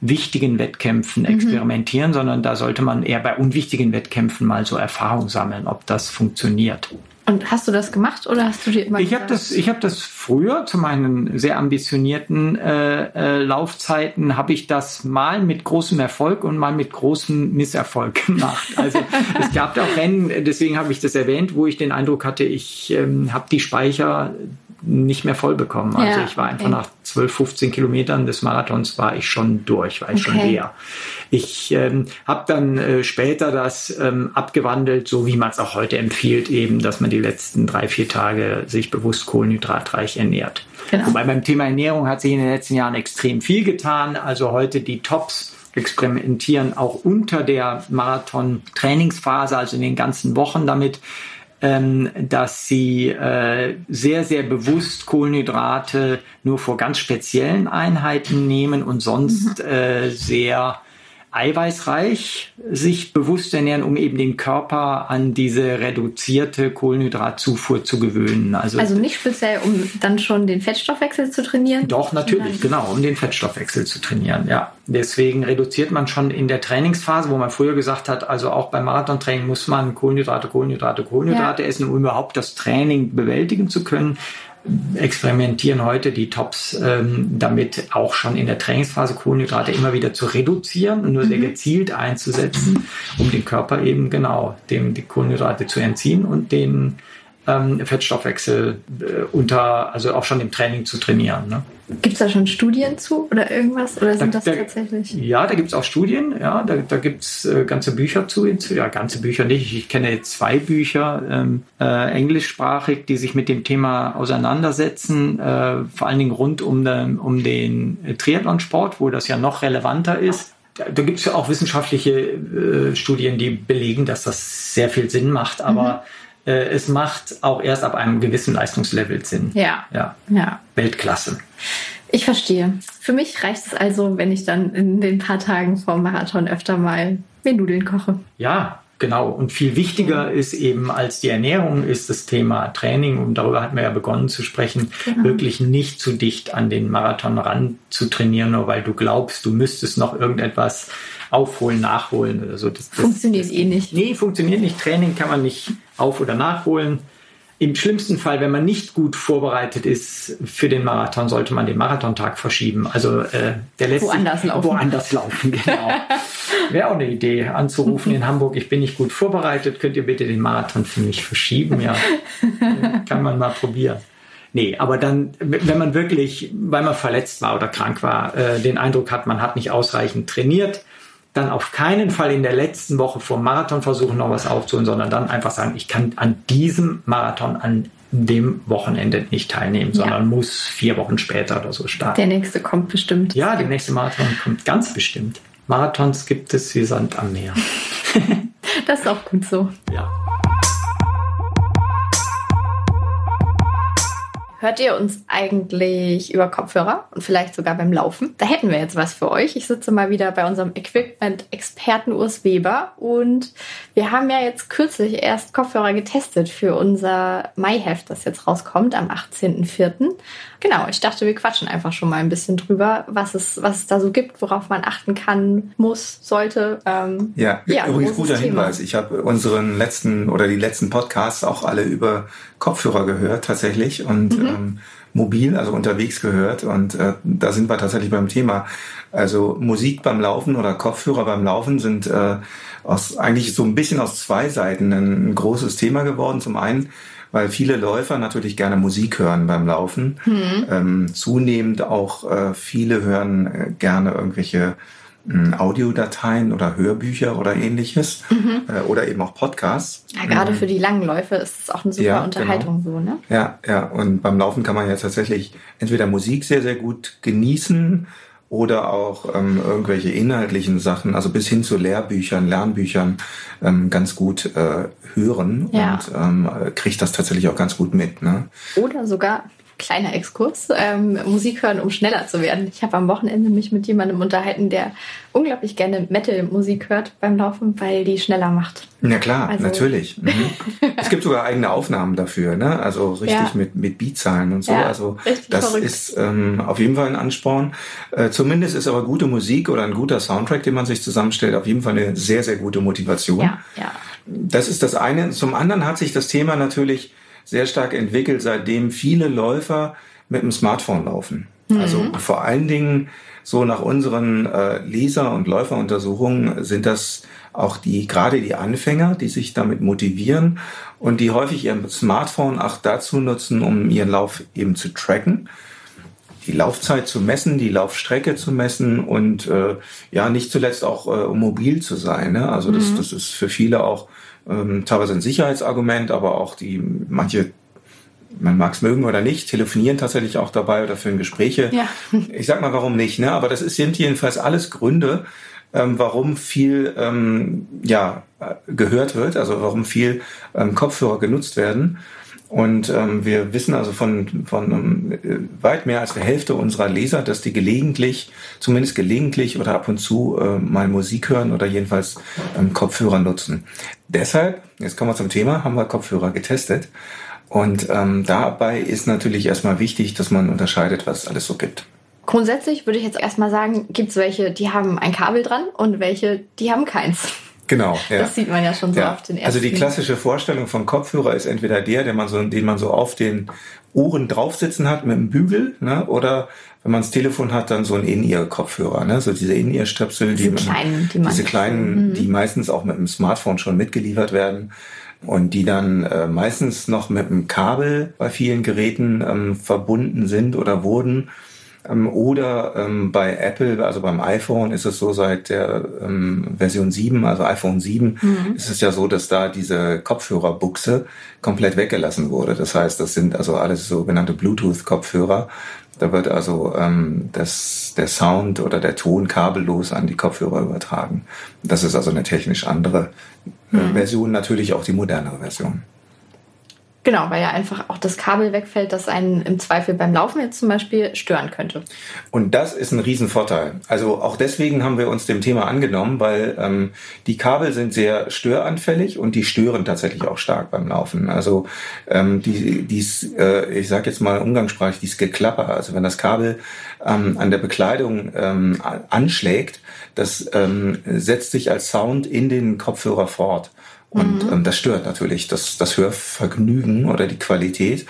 wichtigen Wettkämpfen mhm. experimentieren, mhm. sondern da sollte man eher bei unwichtigen Wettkämpfen mal so Erfahrung sammeln, ob das funktioniert. Und hast du das gemacht oder hast du dir immer Ich habe das, ich habe das früher zu meinen sehr ambitionierten äh, äh, Laufzeiten habe ich das mal mit großem Erfolg und mal mit großem Misserfolg (laughs) gemacht. Also es gab auch Rennen, deswegen habe ich das erwähnt, wo ich den Eindruck hatte, ich ähm, habe die Speicher nicht mehr voll bekommen. Also ja, ich war einfach okay. nach 12, 15 Kilometern des Marathons war ich schon durch, war ich okay. schon leer. Ich ähm, habe dann äh, später das ähm, abgewandelt, so wie man es auch heute empfiehlt, eben, dass man die letzten drei, vier Tage sich bewusst kohlenhydratreich ernährt. Genau. Wobei beim Thema Ernährung hat sich in den letzten Jahren extrem viel getan. Also heute die Tops experimentieren auch unter der Marathon-Trainingsphase, also in den ganzen Wochen damit, ähm, dass sie äh, sehr, sehr bewusst Kohlenhydrate nur vor ganz speziellen Einheiten nehmen und sonst mhm. äh, sehr eiweißreich sich bewusst ernähren, um eben den Körper an diese reduzierte Kohlenhydratzufuhr zu gewöhnen. Also, also nicht speziell, um dann schon den Fettstoffwechsel zu trainieren? Doch, natürlich, genau, um den Fettstoffwechsel zu trainieren, ja. Deswegen reduziert man schon in der Trainingsphase, wo man früher gesagt hat, also auch beim Marathontraining muss man Kohlenhydrate, Kohlenhydrate, Kohlenhydrate ja. essen, um überhaupt das Training bewältigen zu können experimentieren heute die Tops ähm, damit auch schon in der Trainingsphase Kohlenhydrate immer wieder zu reduzieren und nur sehr mhm. gezielt einzusetzen, um den Körper eben genau dem die Kohlenhydrate zu entziehen und den ähm, Fettstoffwechsel äh, unter, also auch schon im Training zu trainieren. Ne? Gibt es da schon Studien zu oder irgendwas? Oder sind da, das tatsächlich? Ja, da gibt es auch Studien, ja, da, da gibt es äh, ganze Bücher zu. Ja, ganze Bücher nicht. Ich kenne jetzt zwei Bücher, ähm, äh, englischsprachig, die sich mit dem Thema auseinandersetzen, äh, vor allen Dingen rund um den, um den Triathlonsport, wo das ja noch relevanter ist. Da, da gibt es ja auch wissenschaftliche äh, Studien, die belegen, dass das sehr viel Sinn macht, aber mhm es macht auch erst ab einem gewissen Leistungslevel Sinn. Ja. Ja. ja. Weltklasse. Ich verstehe. Für mich reicht es also, wenn ich dann in den paar Tagen vor dem Marathon öfter mal mir Nudeln koche. Ja, genau. Und viel wichtiger ist eben als die Ernährung ist das Thema Training. Und darüber hatten wir ja begonnen zu sprechen, genau. wirklich nicht zu dicht an den Marathon ran zu trainieren, nur weil du glaubst, du müsstest noch irgendetwas aufholen, nachholen oder so. Das, das funktioniert das, eh nicht. Nee, funktioniert nicht. Training kann man nicht auf- oder nachholen. Im schlimmsten Fall, wenn man nicht gut vorbereitet ist für den Marathon, sollte man den Marathontag verschieben. Also äh, der letzte woanders laufen. Woanders laufen, (laughs) genau. Wäre auch eine Idee, anzurufen in Hamburg. Ich bin nicht gut vorbereitet. Könnt ihr bitte den Marathon für mich verschieben? Ja, (laughs) kann man mal probieren. Nee, aber dann, wenn man wirklich, weil man verletzt war oder krank war, äh, den Eindruck hat, man hat nicht ausreichend trainiert, dann auf keinen Fall in der letzten Woche vor Marathon versuchen, noch was aufzuholen, sondern dann einfach sagen, ich kann an diesem Marathon, an dem Wochenende nicht teilnehmen, sondern ja. muss vier Wochen später oder so starten. Der nächste kommt bestimmt. Ja, der nächste Marathon kommt ganz bestimmt. Marathons gibt es wie Sand am Meer. (laughs) das ist auch gut so. Ja. Hört ihr uns eigentlich über Kopfhörer und vielleicht sogar beim Laufen? Da hätten wir jetzt was für euch. Ich sitze mal wieder bei unserem Equipment-Experten Urs Weber und wir haben ja jetzt kürzlich erst Kopfhörer getestet für unser Maiheft, das jetzt rauskommt am 18.04. Genau, ich dachte, wir quatschen einfach schon mal ein bisschen drüber, was es, was es da so gibt, worauf man achten kann, muss, sollte. Ähm, ja, ja, übrigens guter Thema. Hinweis. Ich habe unseren letzten oder die letzten Podcasts auch alle über Kopfhörer gehört tatsächlich und mhm. ähm, mobil, also unterwegs gehört. Und äh, da sind wir tatsächlich beim Thema. Also Musik beim Laufen oder Kopfhörer beim Laufen sind äh, aus, eigentlich so ein bisschen aus zwei Seiten ein, ein großes Thema geworden. Zum einen weil viele Läufer natürlich gerne Musik hören beim Laufen. Mhm. Ähm, zunehmend auch äh, viele hören äh, gerne irgendwelche äh, Audiodateien oder Hörbücher oder ähnliches mhm. äh, oder eben auch Podcasts. Ja, gerade mhm. für die langen Läufe ist es auch eine super ja, Unterhaltung genau. so, ne? Ja, ja. Und beim Laufen kann man ja tatsächlich entweder Musik sehr, sehr gut genießen oder auch ähm, irgendwelche inhaltlichen Sachen, also bis hin zu Lehrbüchern, Lernbüchern, ähm, ganz gut äh, hören ja. und ähm, kriegt das tatsächlich auch ganz gut mit. Ne? Oder sogar kleiner Exkurs, ähm, Musik hören, um schneller zu werden. Ich habe am Wochenende mich mit jemandem unterhalten, der unglaublich gerne Metal-Musik hört beim Laufen, weil die schneller macht. Ja klar, also natürlich. Mhm. es gibt sogar eigene Aufnahmen dafür, ne? Also richtig ja. mit, mit Beatzahlen und so. Ja, also das verrückt. ist ähm, auf jeden Fall ein Ansporn. Äh, zumindest ist aber gute Musik oder ein guter Soundtrack, den man sich zusammenstellt, auf jeden Fall eine sehr, sehr gute Motivation. Ja, ja. Das ist das eine. Zum anderen hat sich das Thema natürlich sehr stark entwickelt, seitdem viele Läufer mit dem Smartphone laufen. Mhm. Also vor allen Dingen so nach unseren äh, Leser- und Läuferuntersuchungen sind das auch die, gerade die Anfänger, die sich damit motivieren und die häufig ihr Smartphone auch dazu nutzen, um ihren Lauf eben zu tracken die Laufzeit zu messen, die Laufstrecke zu messen und äh, ja, nicht zuletzt auch äh, mobil zu sein. Ne? Also das, mhm. das ist für viele auch ähm, teilweise ein Sicherheitsargument, aber auch die manche man mag es mögen oder nicht, telefonieren tatsächlich auch dabei oder führen Gespräche. Ja. Ich sag mal, warum nicht, ne? Aber das ist, sind jedenfalls alles Gründe, ähm, warum viel ähm, ja, gehört wird, also warum viel ähm, Kopfhörer genutzt werden. Und ähm, wir wissen also von, von ähm, weit mehr als der Hälfte unserer Leser, dass die gelegentlich, zumindest gelegentlich oder ab und zu äh, mal Musik hören oder jedenfalls ähm, Kopfhörer nutzen. Deshalb, jetzt kommen wir zum Thema, haben wir Kopfhörer getestet. Und ähm, dabei ist natürlich erstmal wichtig, dass man unterscheidet, was es alles so gibt. Grundsätzlich würde ich jetzt erstmal sagen, gibt es welche, die haben ein Kabel dran und welche, die haben keins. Genau. Ja. Das sieht man ja schon so ja. auf den ersten. Also die klassische Vorstellung von Kopfhörer ist entweder der, den man so, den man so auf den Ohren draufsitzen hat mit einem Bügel, ne? oder wenn man das Telefon hat, dann so ein In-Ear-Kopfhörer, ne? so diese In-Ear-Stöpsel, die, diese kleinen, die, diese kleinen, mhm. die meistens auch mit dem Smartphone schon mitgeliefert werden und die dann äh, meistens noch mit einem Kabel bei vielen Geräten ähm, verbunden sind oder wurden. Ähm, oder ähm, bei Apple, also beim iPhone, ist es so seit der ähm, Version 7, also iPhone 7, mhm. ist es ja so, dass da diese Kopfhörerbuchse komplett weggelassen wurde. Das heißt, das sind also alles sogenannte Bluetooth-Kopfhörer. Da wird also ähm, das, der Sound oder der Ton kabellos an die Kopfhörer übertragen. Das ist also eine technisch andere äh, mhm. Version, natürlich auch die modernere Version. Genau, weil ja einfach auch das Kabel wegfällt, das einen im Zweifel beim Laufen jetzt zum Beispiel stören könnte. Und das ist ein Riesenvorteil. Also auch deswegen haben wir uns dem Thema angenommen, weil ähm, die Kabel sind sehr störanfällig und die stören tatsächlich auch stark beim Laufen. Also ähm, die, dies, äh, ich sage jetzt mal umgangssprachlich, dieses Geklapper, also wenn das Kabel ähm, an der Bekleidung ähm, anschlägt, das ähm, setzt sich als Sound in den Kopfhörer fort. Und mhm. ähm, das stört natürlich das, das Hörvergnügen oder die Qualität.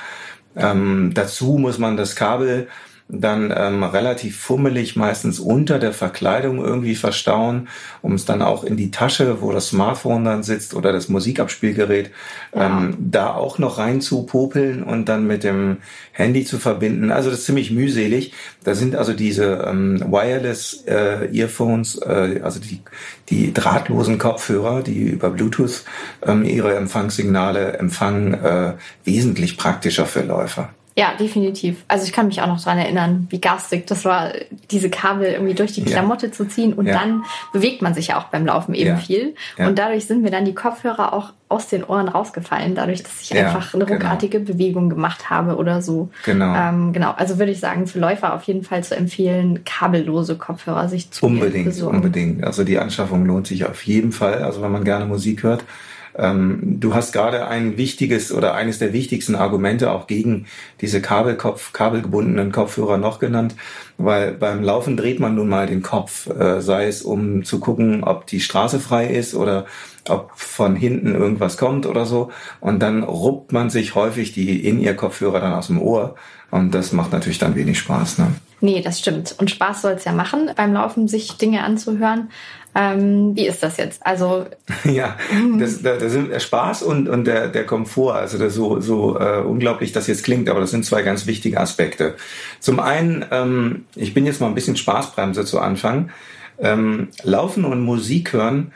Ähm, dazu muss man das Kabel dann ähm, relativ fummelig meistens unter der Verkleidung irgendwie verstauen, um es dann auch in die Tasche, wo das Smartphone dann sitzt oder das Musikabspielgerät, ja. ähm, da auch noch rein zu popeln und dann mit dem Handy zu verbinden. Also das ist ziemlich mühselig. Da sind also diese ähm, Wireless äh, Earphones, äh, also die, die drahtlosen Kopfhörer, die über Bluetooth ähm, ihre Empfangssignale empfangen, äh, wesentlich praktischer für Läufer. Ja, definitiv. Also ich kann mich auch noch daran erinnern, wie garstig das war, diese Kabel irgendwie durch die Klamotte ja. zu ziehen und ja. dann bewegt man sich ja auch beim Laufen eben ja. viel. Und dadurch sind mir dann die Kopfhörer auch aus den Ohren rausgefallen, dadurch, dass ich einfach eine genau. ruckartige genau. Bewegung gemacht habe oder so. Genau. Ähm, genau. Also würde ich sagen, für Läufer auf jeden Fall zu empfehlen, kabellose Kopfhörer sich zu Unbedingt, besorgen. unbedingt. Also die Anschaffung lohnt sich auf jeden Fall. Also wenn man gerne Musik hört, du hast gerade ein wichtiges oder eines der wichtigsten Argumente auch gegen diese Kabelkopf, kabelgebundenen Kopfhörer noch genannt, weil beim Laufen dreht man nun mal den Kopf, äh, sei es um zu gucken, ob die Straße frei ist oder ob von hinten irgendwas kommt oder so. Und dann ruppt man sich häufig die In-Ear-Kopfhörer dann aus dem Ohr. Und das macht natürlich dann wenig Spaß. Ne? Nee, das stimmt. Und Spaß soll es ja machen, beim Laufen sich Dinge anzuhören. Ähm, wie ist das jetzt? Also (laughs) ja, das, das, das sind Spaß und, und der, der Komfort. Also das so, so äh, unglaublich das jetzt klingt, aber das sind zwei ganz wichtige Aspekte. Zum einen, ähm, ich bin jetzt mal ein bisschen Spaßbremse zu Anfang. Ähm, Laufen und Musik hören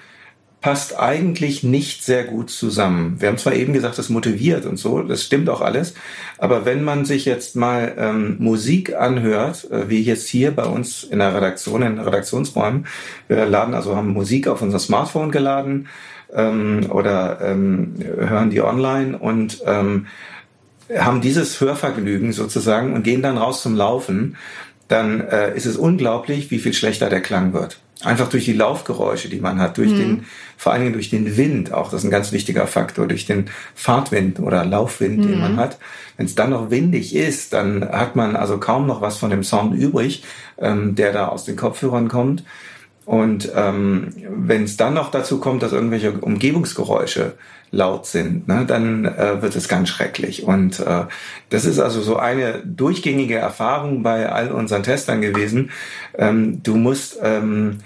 passt eigentlich nicht sehr gut zusammen. Wir haben zwar eben gesagt, das motiviert und so, das stimmt auch alles, aber wenn man sich jetzt mal ähm, Musik anhört, äh, wie jetzt hier bei uns in der Redaktion, in Redaktionsräumen, wir laden also haben Musik auf unser Smartphone geladen ähm, oder ähm, hören die online und ähm, haben dieses Hörvergnügen sozusagen und gehen dann raus zum Laufen, dann äh, ist es unglaublich, wie viel schlechter der Klang wird. Einfach durch die Laufgeräusche, die man hat, durch mhm. den, vor allen Dingen durch den Wind, auch das ist ein ganz wichtiger Faktor, durch den Fahrtwind oder Laufwind, mhm. den man hat. Wenn es dann noch windig ist, dann hat man also kaum noch was von dem Sound übrig, ähm, der da aus den Kopfhörern kommt. Und ähm, wenn es dann noch dazu kommt, dass irgendwelche Umgebungsgeräusche laut sind, ne, dann äh, wird es ganz schrecklich. Und äh, das ist also so eine durchgängige Erfahrung bei all unseren Testern gewesen. Ähm, du musst, ähm,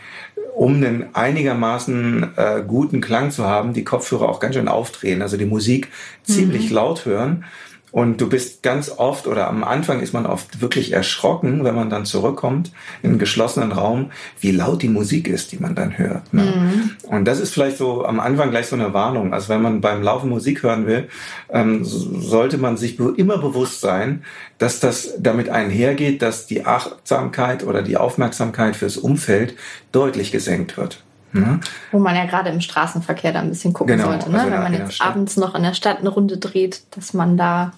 um einen einigermaßen äh, guten Klang zu haben, die Kopfhörer auch ganz schön aufdrehen, also die Musik ziemlich mhm. laut hören. Und du bist ganz oft oder am Anfang ist man oft wirklich erschrocken, wenn man dann zurückkommt in einen geschlossenen Raum, wie laut die Musik ist, die man dann hört. Ne? Mhm. Und das ist vielleicht so am Anfang gleich so eine Warnung. Also wenn man beim Laufen Musik hören will, ähm, sollte man sich immer bewusst sein, dass das damit einhergeht, dass die Achtsamkeit oder die Aufmerksamkeit fürs Umfeld deutlich gesenkt wird. Mhm. Wo man ja gerade im Straßenverkehr da ein bisschen gucken genau, sollte, ne? Also wenn man jetzt abends noch in der Stadt eine Runde dreht, dass man da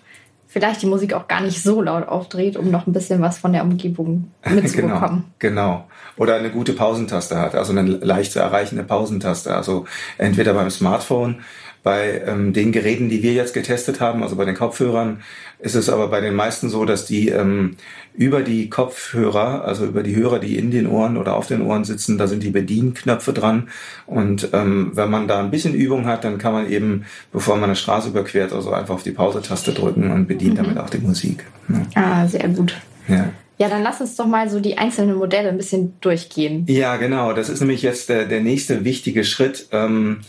vielleicht die Musik auch gar nicht so laut aufdreht, um noch ein bisschen was von der Umgebung (laughs) mitzubekommen. genau, genau. Oder eine gute Pausentaste hat, also eine leicht zu erreichende Pausentaste. Also entweder beim Smartphone Bei ähm, den Geräten, die wir jetzt getestet haben, also bei den Kopfhörern, ist es aber bei den meisten so, dass die ähm, über die Kopfhörer, also über die Hörer, die in den Ohren oder auf den Ohren sitzen, da sind die Bedienknöpfe dran. Und ähm, wenn man da ein bisschen Übung hat, dann kann man eben, bevor man eine Straße überquert, also einfach auf die Pause-Taste drücken und bedient mhm. damit auch die Musik. Ja. Ah, sehr gut. Ja. Ja, dann lass uns doch mal so die einzelnen Modelle ein bisschen durchgehen. Ja, genau. Das ist nämlich jetzt der, der nächste wichtige Schritt. Ähm,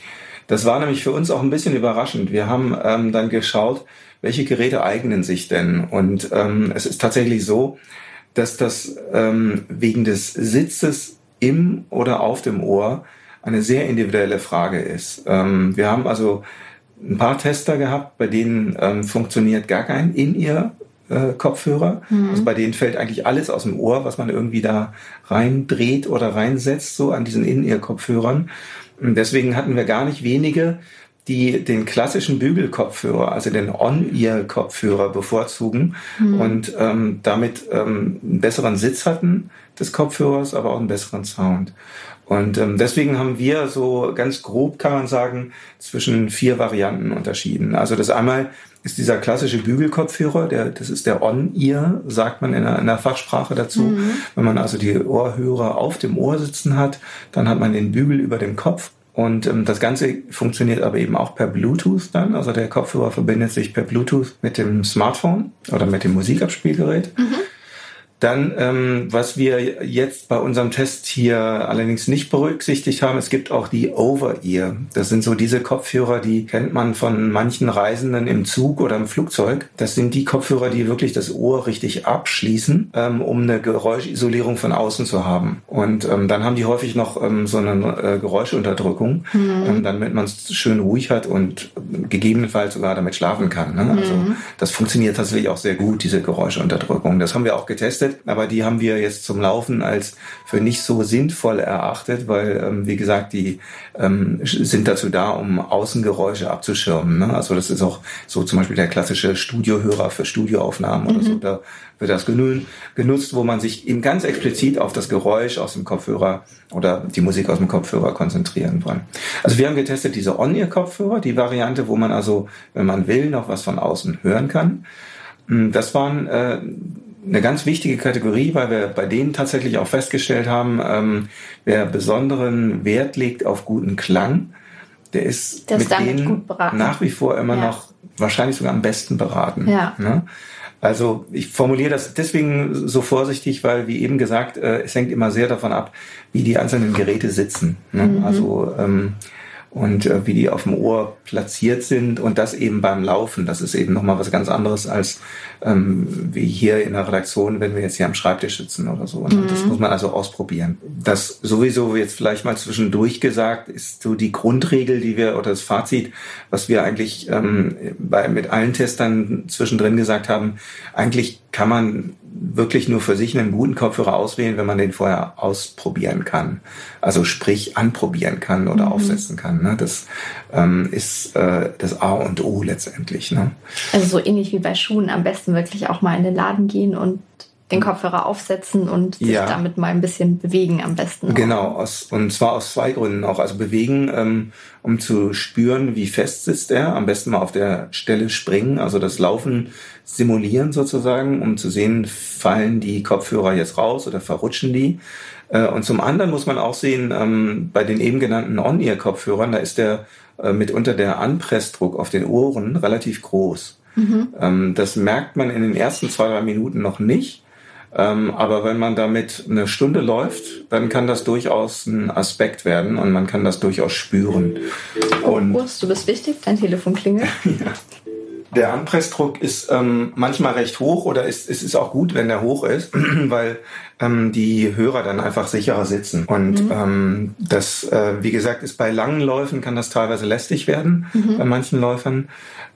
das war nämlich für uns auch ein bisschen überraschend. Wir haben ähm, dann geschaut, welche Geräte eignen sich denn? Und ähm, es ist tatsächlich so, dass das ähm, wegen des Sitzes im oder auf dem Ohr eine sehr individuelle Frage ist. Ähm, wir haben also ein paar Tester gehabt, bei denen ähm, funktioniert gar kein In-Ear äh, Kopfhörer. Mhm. Also bei denen fällt eigentlich alles aus dem Ohr, was man irgendwie da reindreht oder reinsetzt, so an diesen In-Ear-Kopfhörern. Deswegen hatten wir gar nicht wenige, die den klassischen Bügelkopfhörer, also den On-Ear-Kopfhörer bevorzugen mhm. und ähm, damit ähm, einen besseren Sitz hatten des Kopfhörers, aber auch einen besseren Sound. Und ähm, deswegen haben wir so ganz grob, kann man sagen, zwischen vier Varianten unterschieden. Also das einmal ist dieser klassische Bügelkopfhörer, der, das ist der On-Ear, sagt man in der, in der Fachsprache dazu. Mhm. Wenn man also die Ohrhörer auf dem Ohr sitzen hat, dann hat man den Bügel über dem Kopf. Und ähm, das Ganze funktioniert aber eben auch per Bluetooth dann. Also der Kopfhörer verbindet sich per Bluetooth mit dem Smartphone oder mit dem Musikabspielgerät. Mhm. Dann, ähm, was wir jetzt bei unserem Test hier allerdings nicht berücksichtigt haben, es gibt auch die Over-Ear. Das sind so diese Kopfhörer, die kennt man von manchen Reisenden im Zug oder im Flugzeug. Das sind die Kopfhörer, die wirklich das Ohr richtig abschließen, ähm, um eine Geräuschisolierung von außen zu haben. Und ähm, dann haben die häufig noch ähm, so eine äh, Geräuschunterdrückung, mhm. ähm, damit man es schön ruhig hat und gegebenenfalls sogar damit schlafen kann. Ne? Also mhm. das funktioniert tatsächlich auch sehr gut, diese Geräuschunterdrückung. Das haben wir auch getestet getestet, aber die haben wir jetzt zum Laufen als für nicht so sinnvoll erachtet, weil, ähm, wie gesagt, die ähm, sind dazu da, um Außengeräusche abzuschirmen. Ne? Also das ist auch so zum Beispiel der klassische Studiohörer für Studioaufnahmen mhm. oder so. Da wird das genutzt, wo man sich eben ganz explizit auf das Geräusch aus dem Kopfhörer oder die Musik aus dem Kopfhörer konzentrieren wollen. Also wir haben getestet diese On-Ear-Kopfhörer, die Variante, wo man also, wenn man will, noch was von außen hören kann. Hm, das waren äh, eine ganz wichtige Kategorie, weil wir bei denen tatsächlich auch festgestellt haben, ähm, wer besonderen Wert legt auf guten Klang, der ist der mit denen nach wie vor immer ja. noch wahrscheinlich sogar am besten beraten. Ja. Ne? Also ich formuliere das deswegen so vorsichtig, weil wie eben gesagt, äh, es hängt immer sehr davon ab, wie die einzelnen Geräte sitzen. Ne? Mhm. Also ähm, und äh, wie die auf dem Ohr platziert sind und das eben beim Laufen. Das ist eben nochmal was ganz anderes als ähm, wie hier in der Redaktion, wenn wir jetzt hier am Schreibtisch sitzen oder so. Und mhm. das muss man also ausprobieren. Das sowieso jetzt vielleicht mal zwischendurch gesagt ist so die Grundregel, die wir oder das Fazit, was wir eigentlich ähm, bei, mit allen Testern zwischendrin gesagt haben. Eigentlich kann man wirklich nur für sich einen guten Kopfhörer auswählen, wenn man den vorher ausprobieren kann. Also sprich anprobieren kann oder mhm. aufsetzen kann. Ne? Das ähm, ist äh, das A und O letztendlich. Ne? Also so ähnlich wie bei Schuhen am besten wirklich auch mal in den Laden gehen und den Kopfhörer aufsetzen und sich ja. damit mal ein bisschen bewegen am besten. Genau, aus, und zwar aus zwei Gründen auch. Also bewegen, ähm, um zu spüren, wie fest sitzt er. Am besten mal auf der Stelle springen, also das Laufen simulieren sozusagen, um zu sehen, fallen die Kopfhörer jetzt raus oder verrutschen die. Äh, und zum anderen muss man auch sehen, ähm, bei den eben genannten On-Ear-Kopfhörern, da ist der äh, mitunter der Anpressdruck auf den Ohren relativ groß. Mhm. Ähm, das merkt man in den ersten zwei, drei Minuten noch nicht. Ähm, aber wenn man damit eine Stunde läuft, dann kann das durchaus ein Aspekt werden und man kann das durchaus spüren. Oh, und Urs, du bist wichtig, dein Telefon klingelt. (laughs) ja. Der Anpressdruck ist ähm, manchmal recht hoch oder ist, es ist auch gut, wenn der hoch ist, (clears throat) weil ähm, die Hörer dann einfach sicherer sitzen. Und mhm. ähm, das, äh, wie gesagt, ist bei langen Läufen kann das teilweise lästig werden, mhm. bei manchen Läufern.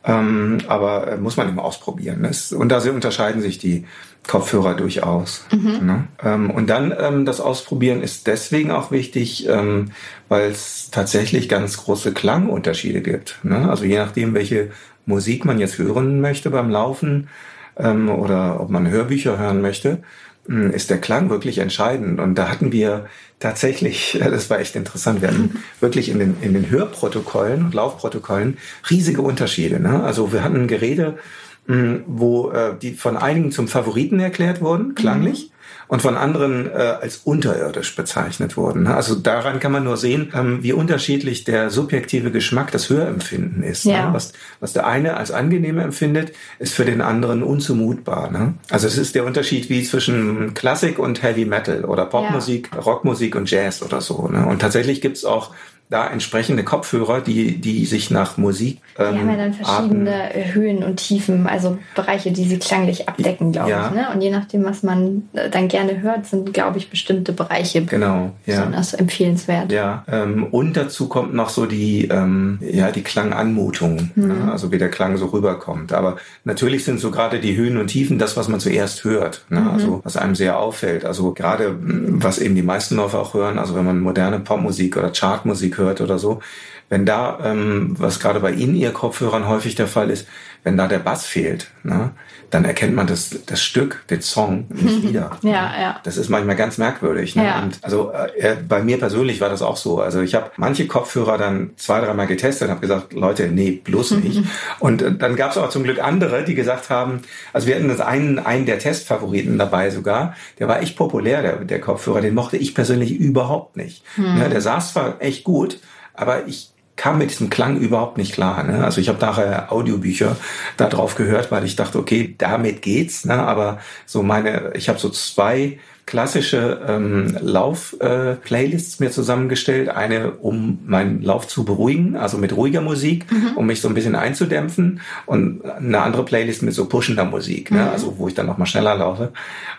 Ähm, aber äh, muss man eben ausprobieren. Das, und da unterscheiden sich die Kopfhörer durchaus. Mhm. Ne? Ähm, und dann ähm, das Ausprobieren ist deswegen auch wichtig, ähm, weil es tatsächlich ganz große Klangunterschiede gibt. Ne? Also je nachdem, welche Musik man jetzt hören möchte beim Laufen ähm, oder ob man Hörbücher hören möchte, hm, ist der Klang wirklich entscheidend. Und da hatten wir tatsächlich, (laughs) das war echt interessant, wir hatten (laughs) wirklich in den, in den Hörprotokollen und Laufprotokollen riesige Unterschiede. Ne? Also wir hatten Geräte, hm, wo äh, die von einigen zum Favoriten erklärt wurden, klanglich. Mhm und von anderen äh, als unterirdisch bezeichnet wurden. Ne? Also daran kann man nur sehen, ähm, wie unterschiedlich der subjektive Geschmack, das Hörempfinden ist. Ne? Ja. Ne? Was, was der eine als angenehm empfindet, ist für den anderen unzumutbar. Ne? Also es ist der Unterschied wie zwischen Klassik und Heavy Metal oder Popmusik, ja. Rockmusik und Jazz oder so. Ne? Und tatsächlich gibt's auch da entsprechende Kopfhörer, die, die sich nach Musik. Ähm, die haben ja dann verschiedene Arten, Höhen und Tiefen, also Bereiche, die sie klanglich abdecken, glaube ja. ich. Ne? Und je nachdem, was man äh, dann gerne hört, sind, glaube ich, bestimmte Bereiche genau, ja. besonders empfehlenswert. Ja, ähm, und dazu kommt noch so die, ähm, ja, die Klanganmutung, mhm. ne? also wie der Klang so rüberkommt. Aber natürlich sind so gerade die Höhen und Tiefen das, was man zuerst hört, ne? Mhm. also was einem sehr auffällt. Also gerade, was eben die meisten Läufer auch hören, also wenn man moderne Popmusik oder Chartmusik hört oder so, wenn da, ähm, was gerade bei Ihnen Ihr Kopfhörern häufig der Fall ist, wenn da der Bass fehlt, ne, dann erkennt man das, das Stück, den Song nicht (laughs) wieder. ja, ja. Das ist manchmal ganz merkwürdig. Ne? Ja. Und also äh, bei mir persönlich war das auch so. Also ich habe manche Kopfhörer dann zwei, dreimal getestet und habe gesagt, Leute, nee, bloß (laughs) nicht. und äh, dann gab es auch zum Glück andere, die gesagt haben, also wir hatten das einen, einen der Testfavoriten dabei sogar, der war echt populär, der, der Kopfhörer, den mochte ich persönlich überhaupt nicht. Hm. Ja, der saß zwar echt gut, aber ich kam mit diesem Klang überhaupt nicht klar. Ne? Also ich habe nachher Audiobücher da drauf gehört, weil ich dachte, okay, damit geht's. Ne? Aber so meine, ich habe so zwei klassische ähm, Lauf-Playlists äh, mir zusammengestellt. Eine, um meinen Lauf zu beruhigen, also mit ruhiger Musik, mhm. um mich so ein bisschen einzudämpfen. Und eine andere Playlist mit so pushender Musik, ne? mhm. ne? also wo ich dann nochmal schneller laufe.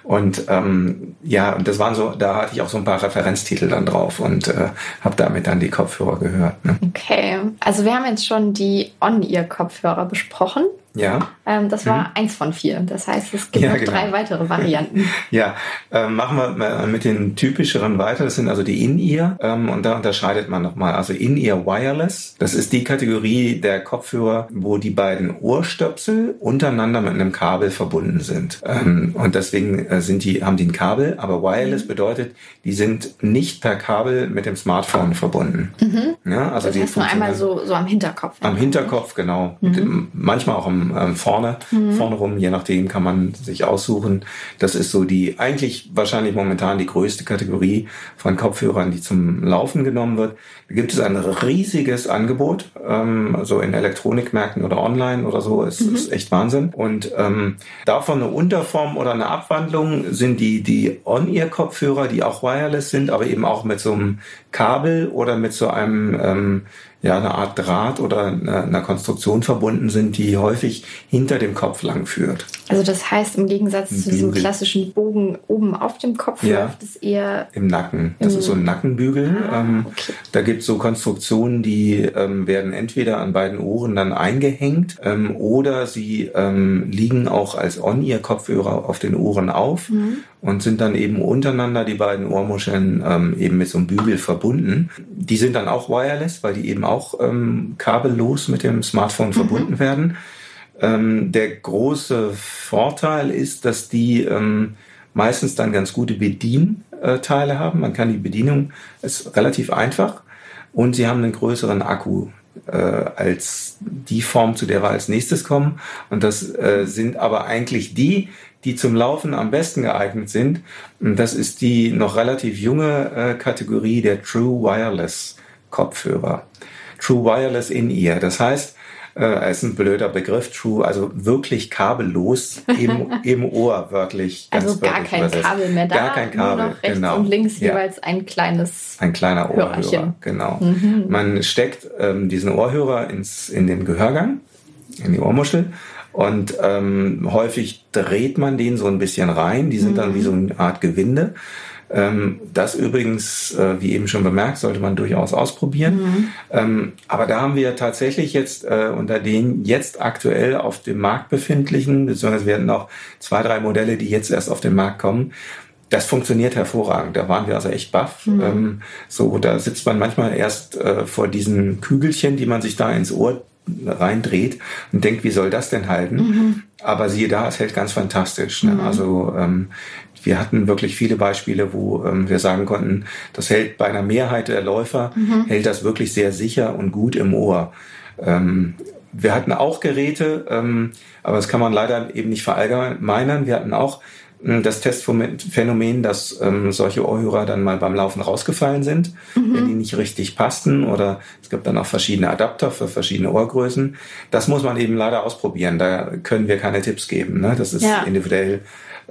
Und ähm, ja, und das waren so, da hatte ich auch so ein paar Referenztitel dann drauf und äh, habe damit dann die Kopfhörer gehört. Ne? Okay, also wir haben jetzt schon die On-Ear-Kopfhörer besprochen. Ja. Ähm, das war mhm. eins von vier. Das heißt, es gibt ja, noch genau. drei weitere Varianten. (laughs) ja, ähm, machen wir mit den typischeren weiter. Das sind also die In-Ear. Ähm, und da unterscheidet man nochmal. Also In-Ear Wireless. Das ist die Kategorie der Kopfhörer, wo die beiden Ohrstöpsel untereinander mit einem Kabel verbunden sind. Ähm, und deswegen äh, sind die, haben die ein Kabel. Aber Wireless mhm. bedeutet, die sind nicht per Kabel mit dem Smartphone verbunden. Mhm. Ja, also das die heißt nur einmal so, so am Hinterkopf. Am Hinterkopf, genau. Mhm. Manchmal auch am ähm, vorne, mhm. vorne rum, je nachdem kann man sich aussuchen. Das ist so die, eigentlich wahrscheinlich momentan die größte Kategorie von Kopfhörern, die zum Laufen genommen wird. Da gibt es ein riesiges Angebot, ähm, so in Elektronikmärkten oder online oder so, ist, mhm. ist echt Wahnsinn. Und ähm, davon eine Unterform oder eine Abwandlung sind die, die On-Ear-Kopfhörer, die auch wireless sind, aber eben auch mit so einem Kabel oder mit so einem ähm, ja, eine Art Draht oder einer Konstruktion verbunden sind, die häufig hinter dem Kopf lang führt. Also das heißt, im Gegensatz zu diesem klassischen Bogen oben auf dem Kopf ja, läuft es eher im Nacken. Das im ist so ein Nackenbügel. Ah, ähm, okay. Da gibt es so Konstruktionen, die ähm, werden entweder an beiden Ohren dann eingehängt ähm, oder sie ähm, liegen auch als On-Ear-Kopfhörer auf den Ohren auf mhm. Und sind dann eben untereinander die beiden Ohrmuscheln ähm, eben mit so einem Bügel verbunden. Die sind dann auch wireless, weil die eben auch ähm, kabellos mit dem Smartphone mhm. verbunden werden. Ähm, der große Vorteil ist, dass die ähm, meistens dann ganz gute Bedienteile haben. Man kann die Bedienung, ist relativ einfach und sie haben einen größeren Akku äh, als die Form, zu der wir als nächstes kommen. Und das äh, sind aber eigentlich die, die zum Laufen am besten geeignet sind. Und das ist die noch relativ junge äh, Kategorie der True Wireless Kopfhörer. True Wireless In-Ear. Das heißt, äh, ist ein blöder Begriff, True, also wirklich kabellos im, (laughs) im Ohr, wörtlich. also gar kein übersetzt. Kabel mehr da. Gar kein Kabel, nur noch rechts genau. und links ja. jeweils ein kleines Ein kleiner Ohrhörer, Hörerchen. genau. Mhm. Man steckt ähm, diesen Ohrhörer ins, in den Gehörgang, in die Ohrmuschel und ähm, häufig dreht man den so ein bisschen rein. Die sind mhm. dann wie so eine Art Gewinde. Ähm, das übrigens, äh, wie eben schon bemerkt, sollte man durchaus ausprobieren. Mhm. Ähm, aber da haben wir tatsächlich jetzt äh, unter den jetzt aktuell auf dem Markt befindlichen, beziehungsweise wir hatten auch zwei, drei Modelle, die jetzt erst auf den Markt kommen, das funktioniert hervorragend. Da waren wir also echt baff. Mhm. Ähm, so, da sitzt man manchmal erst äh, vor diesen Kügelchen, die man sich da ins Ohr reindreht und denkt, wie soll das denn halten? Mhm. Aber siehe da, es hält ganz fantastisch. Ne? Mhm. Also ähm, wir hatten wirklich viele Beispiele, wo ähm, wir sagen konnten, das hält bei einer Mehrheit der Läufer, mhm. hält das wirklich sehr sicher und gut im Ohr. Ähm, wir hatten auch Geräte, ähm, aber das kann man leider eben nicht verallgemeinern. Wir hatten auch das Testphänomen, dass ähm, solche Ohrhörer dann mal beim Laufen rausgefallen sind, mhm. wenn die nicht richtig passten oder es gibt dann auch verschiedene Adapter für verschiedene Ohrgrößen. Das muss man eben leider ausprobieren. Da können wir keine Tipps geben. Ne? Das ist ja. individuell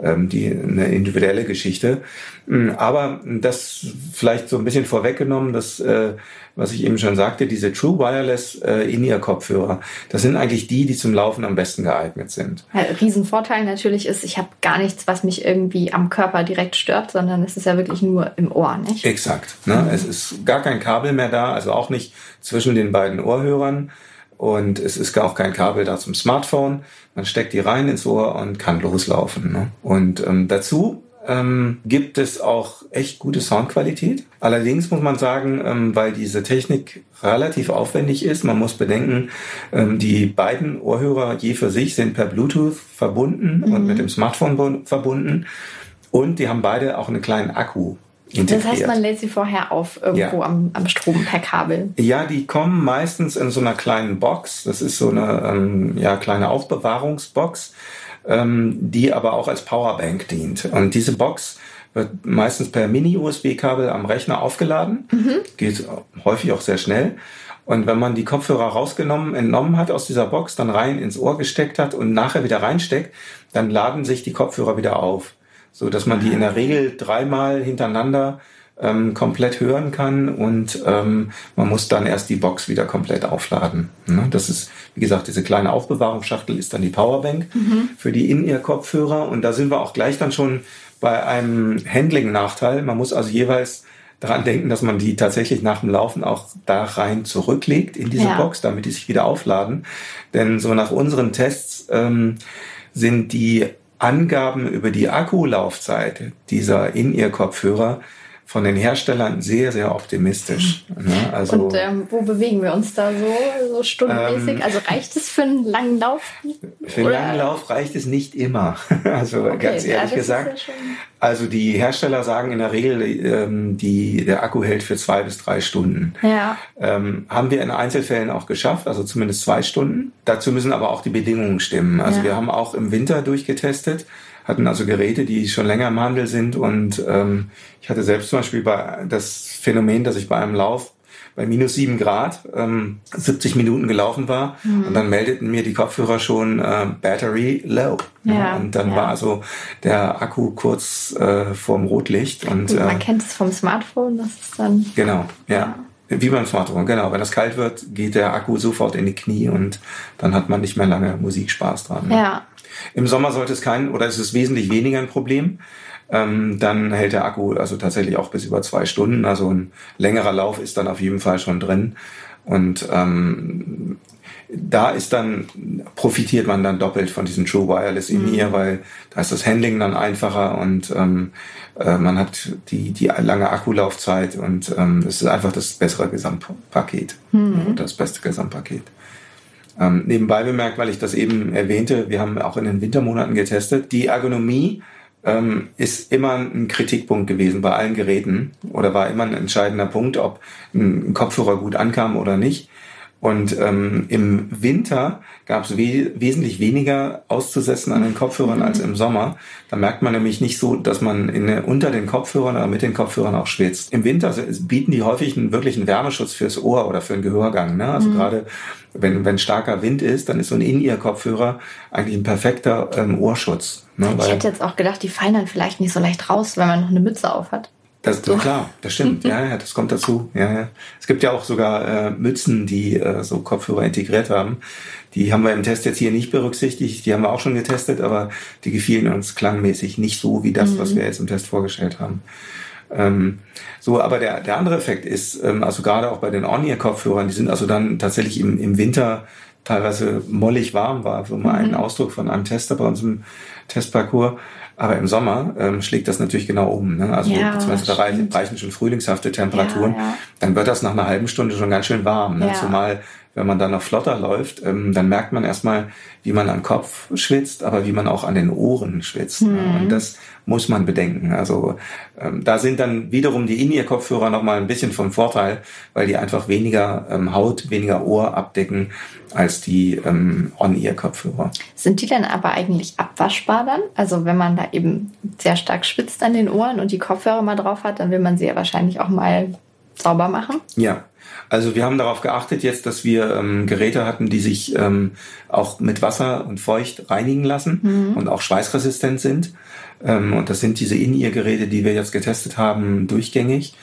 ähm, die eine individuelle Geschichte. Hm, aber das vielleicht so ein bisschen vorweggenommen, das, äh, was ich eben schon sagte, diese True Wireless äh, In-Ear-Kopfhörer, das sind eigentlich die, die zum Laufen am besten geeignet sind. Ja, Riesenvorteil natürlich ist, ich habe gar nichts, was mich irgendwie am Körper direkt stört, sondern es ist ja wirklich nur im Ohr, nicht? Exakt. Ne? Mhm. Es ist gar kein Kabel mehr da, also auch nicht zwischen den beiden Ohrhörern. Und es ist auch kein Kabel da zum Smartphone. Man steckt die rein ins Ohr und kann loslaufen. Ne? Und ähm, dazu ähm, gibt es auch echt gute Soundqualität. Allerdings muss man sagen, ähm, weil diese Technik relativ aufwendig ist, man muss bedenken, ähm, die beiden Ohrhörer je für sich sind per Bluetooth verbunden mhm. und mit dem Smartphone verbunden. Und die haben beide auch einen kleinen Akku Integriert. Das heißt, man lädt sie vorher auf irgendwo ja. am, am, Strom per Kabel. Ja, die kommen meistens in so einer kleinen Box. Das ist so eine ähm, ja, kleine Aufbewahrungsbox, ähm, die aber auch als Powerbank dient. Und diese Box wird meistens per Mini-USB-Kabel am Rechner aufgeladen. Mhm. Geht häufig auch sehr schnell. Und wenn man die Kopfhörer rausgenommen, entnommen hat aus dieser Box, dann rein ins Ohr gesteckt hat und nachher wieder reinsteckt, dann laden sich die Kopfhörer wieder auf so dass man die in der Regel dreimal hintereinander ähm, komplett hören kann und ähm, man muss dann erst die Box wieder komplett aufladen. Ne? Das ist, wie gesagt, diese kleine Aufbewahrungsschachtel ist dann die Powerbank mhm. für die In-Ear-Kopfhörer und da sind wir auch gleich dann schon bei einem Handling-Nachteil. Man muss also jeweils daran denken, dass man die tatsächlich nach dem Laufen auch da rein zurücklegt in diese ja. Box, damit die sich wieder aufladen. Denn so nach unseren Tests ähm, sind die Angaben über die Akkulaufzeit dieser In-Ear-Kopfhörer von den Herstellern sehr, sehr optimistisch. Ne? Also, Und ähm, wo bewegen wir uns da so, so stundenmäßig? Ähm, also reicht es für einen langen Lauf? Für einen langen Lauf reicht es nicht immer. (laughs) Also okay, ganz ehrlich ja, gesagt. Ja also die Hersteller sagen in der Regel, ähm, die, der Akku hält für zwei bis drei Stunden. Ja. Ähm, haben wir in Einzelfällen auch geschafft, also zumindest zwei Stunden. Dazu müssen aber auch die Bedingungen stimmen. Also wir haben auch im Winter durchgetestet hatten also Geräte, die schon länger im Handel sind. Und ähm, ich hatte selbst zum Beispiel bei das Phänomen, dass ich bei einem Lauf bei minus sieben Grad ähm, 70 Minuten gelaufen war mhm. und dann meldeten mir die Kopfhörer schon äh, Battery low. Ja, und dann ja. war also der Akku kurz äh, vorm Rotlicht. Und, Gut, man äh, kennt es vom Smartphone, das ist dann. Genau, ja. ja. Wie beim Smartphone, genau. Wenn es kalt wird, geht der Akku sofort in die Knie und dann hat man nicht mehr lange Musikspaß dran. Ne? Ja. Im Sommer sollte es kein, oder es ist wesentlich weniger ein Problem. Ähm, dann hält der Akku also tatsächlich auch bis über zwei Stunden. Also ein längerer Lauf ist dann auf jeden Fall schon drin. Und ähm, da ist dann, profitiert man dann doppelt von diesem True Wireless in ear, mhm. weil da ist das Handling dann einfacher und ähm, äh, man hat die, die lange Akkulaufzeit und ähm, es ist einfach das bessere Gesamtpaket. Mhm. Das beste Gesamtpaket. Ähm, nebenbei bemerkt, weil ich das eben erwähnte, wir haben auch in den Wintermonaten getestet, die Ergonomie ähm, ist immer ein Kritikpunkt gewesen bei allen Geräten oder war immer ein entscheidender Punkt, ob ein Kopfhörer gut ankam oder nicht. Und ähm, im Winter gab es we wesentlich weniger auszusetzen an den Kopfhörern als im Sommer. Da merkt man nämlich nicht so, dass man in, unter den Kopfhörern oder mit den Kopfhörern auch schwitzt. Im Winter bieten die häufig einen wirklichen Wärmeschutz fürs Ohr oder für den Gehörgang. Ne? Also mhm. gerade wenn, wenn starker Wind ist, dann ist so ein In-Ear-Kopfhörer eigentlich ein perfekter ähm, Ohrschutz. Ne? Ich hätte jetzt auch gedacht, die fallen dann vielleicht nicht so leicht raus, wenn man noch eine Mütze auf hat. Das, so. Klar, das stimmt. Ja, ja, das kommt dazu. Ja, ja. Es gibt ja auch sogar äh, Mützen, die äh, so Kopfhörer integriert haben. Die haben wir im Test jetzt hier nicht berücksichtigt. Die haben wir auch schon getestet, aber die gefielen uns klangmäßig nicht so wie das, mhm. was wir jetzt im Test vorgestellt haben. Ähm, so, aber der, der andere Effekt ist, ähm, also gerade auch bei den On-Ear-Kopfhörern, die sind also dann tatsächlich im, im Winter teilweise mollig warm war, so mal mhm. ein Ausdruck von einem Tester bei uns im Testparcours. Aber im Sommer ähm, schlägt das natürlich genau um. Ne? Also ja, beziehungsweise da reichen, schon frühlingshafte Temperaturen. Ja, ja. Dann wird das nach einer halben Stunde schon ganz schön warm. Ne? Zumal wenn man dann noch flotter läuft, ähm, dann merkt man erstmal, wie man am Kopf schwitzt, aber wie man auch an den Ohren schwitzt. Mhm. Und das muss man bedenken. Also ähm, da sind dann wiederum die In-Ear-Kopfhörer nochmal ein bisschen vom Vorteil, weil die einfach weniger ähm, Haut, weniger Ohr abdecken als die ähm, On-Ear-Kopfhörer. Sind die dann aber eigentlich abwaschbar dann? Also wenn man da eben sehr stark schwitzt an den Ohren und die Kopfhörer mal drauf hat, dann will man sie ja wahrscheinlich auch mal sauber machen? Ja, also wir haben darauf geachtet jetzt, dass wir ähm, Geräte hatten, die sich ähm, auch mit Wasser und Feucht reinigen lassen mhm. und auch schweißresistent sind. Ähm, und das sind diese In-Ear-Geräte, die wir jetzt getestet haben, durchgängig.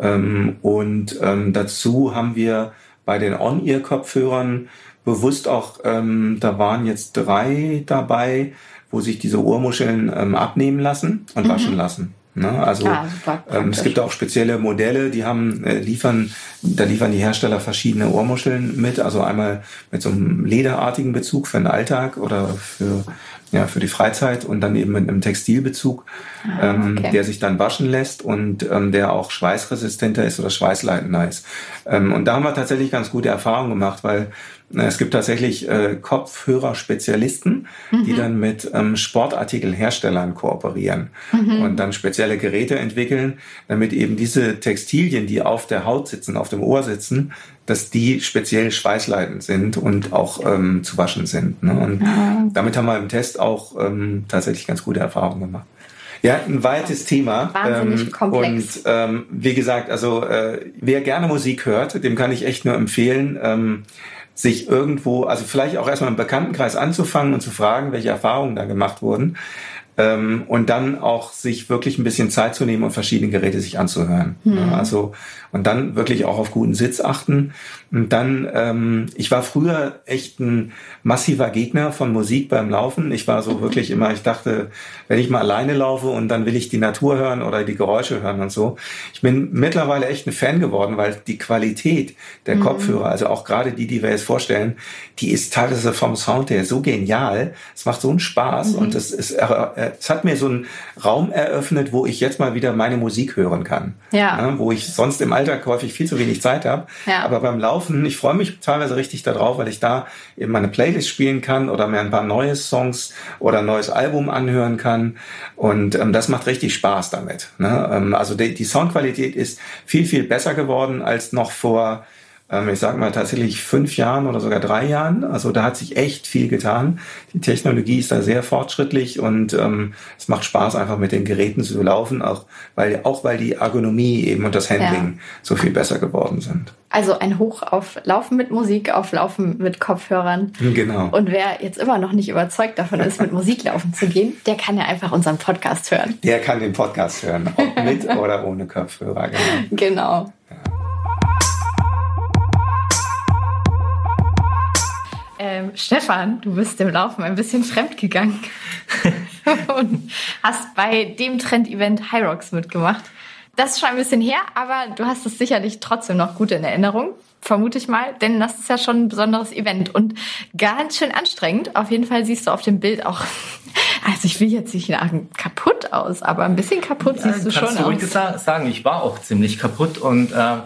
Ähm, und ähm, dazu haben wir bei den On-Ear-Kopfhörern bewusst auch, da waren jetzt drei dabei, wo sich diese Ohrmuscheln abnehmen lassen und mhm. waschen lassen. Ne? Also ah, ähm, es gibt auch spezielle Modelle, die haben äh, liefern, da liefern die Hersteller verschiedene Ohrmuscheln mit, also einmal mit so einem lederartigen Bezug für den Alltag oder für ja für die Freizeit und dann eben mit einem Textilbezug, ah, ähm, okay. der sich dann waschen lässt und ähm, der auch schweißresistenter ist oder schweißleitender ist. Ähm, und da haben wir tatsächlich ganz gute Erfahrungen gemacht, weil es gibt tatsächlich äh, Kopfhörer-Spezialisten, mhm. die dann mit ähm, Sportartikelherstellern kooperieren mhm. und dann spezielle Geräte entwickeln, damit eben diese Textilien, die auf der Haut sitzen, auf dem Ohr sitzen, dass die speziell schweißleitend sind und auch ähm, zu waschen sind. Ne? Und mhm. damit haben wir im Test auch ähm, tatsächlich ganz gute Erfahrungen gemacht. Ja, ein weites Thema. Wahnsinnig ähm, komplex. Und ähm, wie gesagt, also äh, wer gerne Musik hört, dem kann ich echt nur empfehlen, ähm, sich irgendwo, also vielleicht auch erstmal im Bekanntenkreis anzufangen und zu fragen, welche Erfahrungen da gemacht wurden. Ähm, und dann auch sich wirklich ein bisschen Zeit zu nehmen und verschiedene Geräte sich anzuhören. Mhm. Also und dann wirklich auch auf guten Sitz achten. Und dann, ähm, ich war früher echt ein massiver Gegner von Musik beim Laufen. Ich war so wirklich immer, ich dachte, wenn ich mal alleine laufe und dann will ich die Natur hören oder die Geräusche hören und so. Ich bin mittlerweile echt ein Fan geworden, weil die Qualität der mhm. Kopfhörer, also auch gerade die, die wir jetzt vorstellen, die ist teilweise vom Sound her so genial. Es macht so einen Spaß mhm. und es, ist, äh, es hat mir so einen Raum eröffnet, wo ich jetzt mal wieder meine Musik hören kann. Ja. ja wo ich sonst im Alltag häufig viel zu wenig Zeit habe. Ja. Aber beim Laufen, ich freue mich teilweise richtig darauf, weil ich da eben meine Playlist spielen kann oder mir ein paar neue Songs oder ein neues Album anhören kann. Und ähm, das macht richtig Spaß damit. Ne? Ähm, also die, die Soundqualität ist viel, viel besser geworden als noch vor ähm, ich sage mal tatsächlich fünf Jahren oder sogar drei Jahren. Also da hat sich echt viel getan. Die Technologie ist da sehr fortschrittlich und ähm, es macht Spaß, einfach mit den Geräten zu laufen, auch weil, auch weil die Ergonomie eben und das Handling ja. so viel besser geworden sind. Also ein Hoch auf Laufen mit Musik, auf Laufen mit Kopfhörern. Genau. Und wer jetzt immer noch nicht überzeugt davon ist, mit Musik laufen zu gehen, der kann ja einfach unseren Podcast hören. Der kann den Podcast hören, ob mit oder ohne Kopfhörer. Genau. genau. Ähm, Stefan, du bist im Laufen ein bisschen fremd gegangen (laughs) und hast bei dem Trend-Event High Rocks mitgemacht. Das ist schon ein bisschen her, aber du hast es sicherlich trotzdem noch gut in Erinnerung, vermute ich mal, denn das ist ja schon ein besonderes Event und ganz schön anstrengend. Auf jeden Fall siehst du auf dem Bild auch, (laughs) also ich will jetzt nicht sagen kaputt aus, aber ein bisschen kaputt ja, siehst du schon aus. Kannst du ruhig sagen, ich war auch ziemlich kaputt und äh,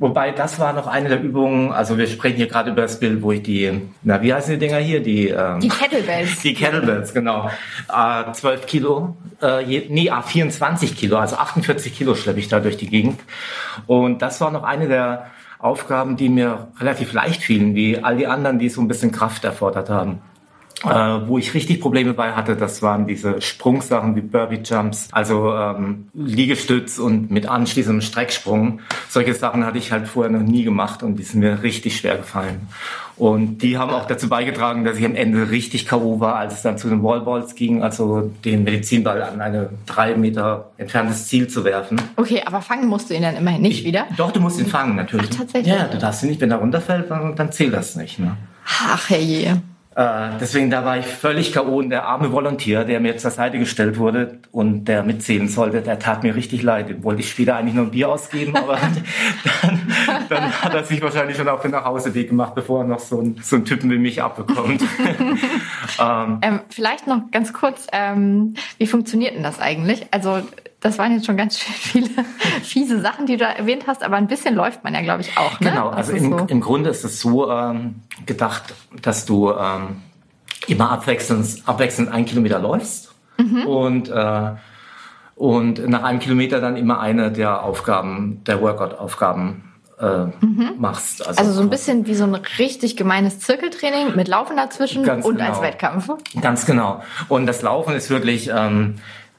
Wobei, das war noch eine der Übungen, also wir sprechen hier gerade über das Bild, wo ich die, na, wie heißen die Dinger hier? Die, ähm, die Kettlebells. (laughs) Die Kettlebells, genau. Äh, 12 Kilo, äh, je, nee, 24 Kilo, also 48 Kilo schleppe ich da durch die Gegend. Und das war noch eine der Aufgaben, die mir relativ leicht fielen, wie all die anderen, die so ein bisschen Kraft erfordert haben. Äh, wo ich richtig Probleme bei hatte, das waren diese Sprungsachen wie Burpee Jumps, also ähm, Liegestütz und mit anschließendem Strecksprung. Solche Sachen hatte ich halt vorher noch nie gemacht und die sind mir richtig schwer gefallen. Und die haben auch dazu beigetragen, dass ich am Ende richtig K.O. war, als es dann zu den Wallballs ging, also den Medizinball an eine drei Meter entferntes Ziel zu werfen. Okay, aber fangen musst du ihn dann immerhin nicht ich, wieder? Doch, du musst ihn fangen, natürlich. Ach, tatsächlich? Ja, du darfst ihn nicht, wenn er runterfällt, dann, dann zählt das nicht. Ne? Ach, herrje. Äh, deswegen, da war ich völlig K.O. und der arme Volontär, der mir zur Seite gestellt wurde und der mitzählen sollte, der tat mir richtig leid. Den wollte ich später eigentlich nur ein Bier ausgeben, aber (laughs) dann, dann, hat er sich wahrscheinlich schon auf den Nachhauseweg gemacht, bevor er noch so, ein, so einen Typen wie mich abbekommt. (laughs) (laughs) ähm, ähm, vielleicht noch ganz kurz, ähm, wie funktioniert denn das eigentlich? Also das waren jetzt schon ganz (laughs) viele fiese Sachen, die du erwähnt hast, aber ein bisschen läuft man ja, glaube ich, auch. Ne? Genau, also im, so. im, Grunde ist es so ähm, gedacht, dass du ähm, immer abwechselnd, abwechselnd einen Kilometer läufst mhm. und, äh, und nach einem Kilometer dann immer eine der Aufgaben, der Workout-Aufgaben äh, mhm. machst. Also, also, so ein bisschen wie so ein richtig gemeines Zirkeltraining mit Laufen dazwischen und genau. als Wettkampf. Ganz genau. Und das Laufen ist wirklich ähm,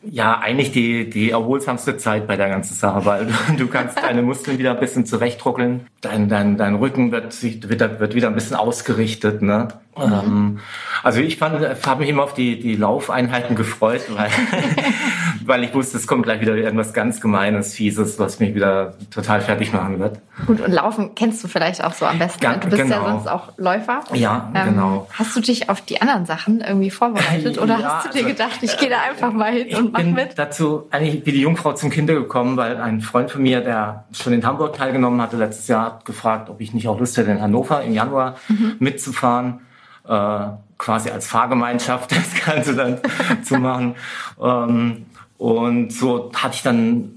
ja, eigentlich die, die erholsamste Zeit bei der ganzen Sache, weil (laughs) du kannst deine Muskeln wieder ein bisschen zurechtruckeln. Dein, dein, dein Rücken wird, wird, wird wieder ein bisschen ausgerichtet. Ne? Mhm. Ähm, also ich fand, habe mich immer auf die, die Laufeinheiten gefreut, weil, (laughs) weil ich wusste, es kommt gleich wieder irgendwas ganz Gemeines, Fieses, was mich wieder total fertig machen wird. Gut, und Laufen kennst du vielleicht auch so am besten. Ganz, du bist genau. ja sonst auch Läufer. Ja, ähm, genau. Hast du dich auf die anderen Sachen irgendwie vorbereitet (laughs) oder ja, hast du dir also, gedacht, ich gehe da einfach mal hin und mach bin mit? dazu eigentlich wie die Jungfrau zum Kinder gekommen, weil ein Freund von mir, der schon in Hamburg teilgenommen hatte letztes Jahr, hat gefragt, ob ich nicht auch Lust hätte, in Hannover im Januar mhm. mitzufahren äh, quasi als Fahrgemeinschaft (laughs) das Ganze dann zu machen. Ähm, und so hatte ich dann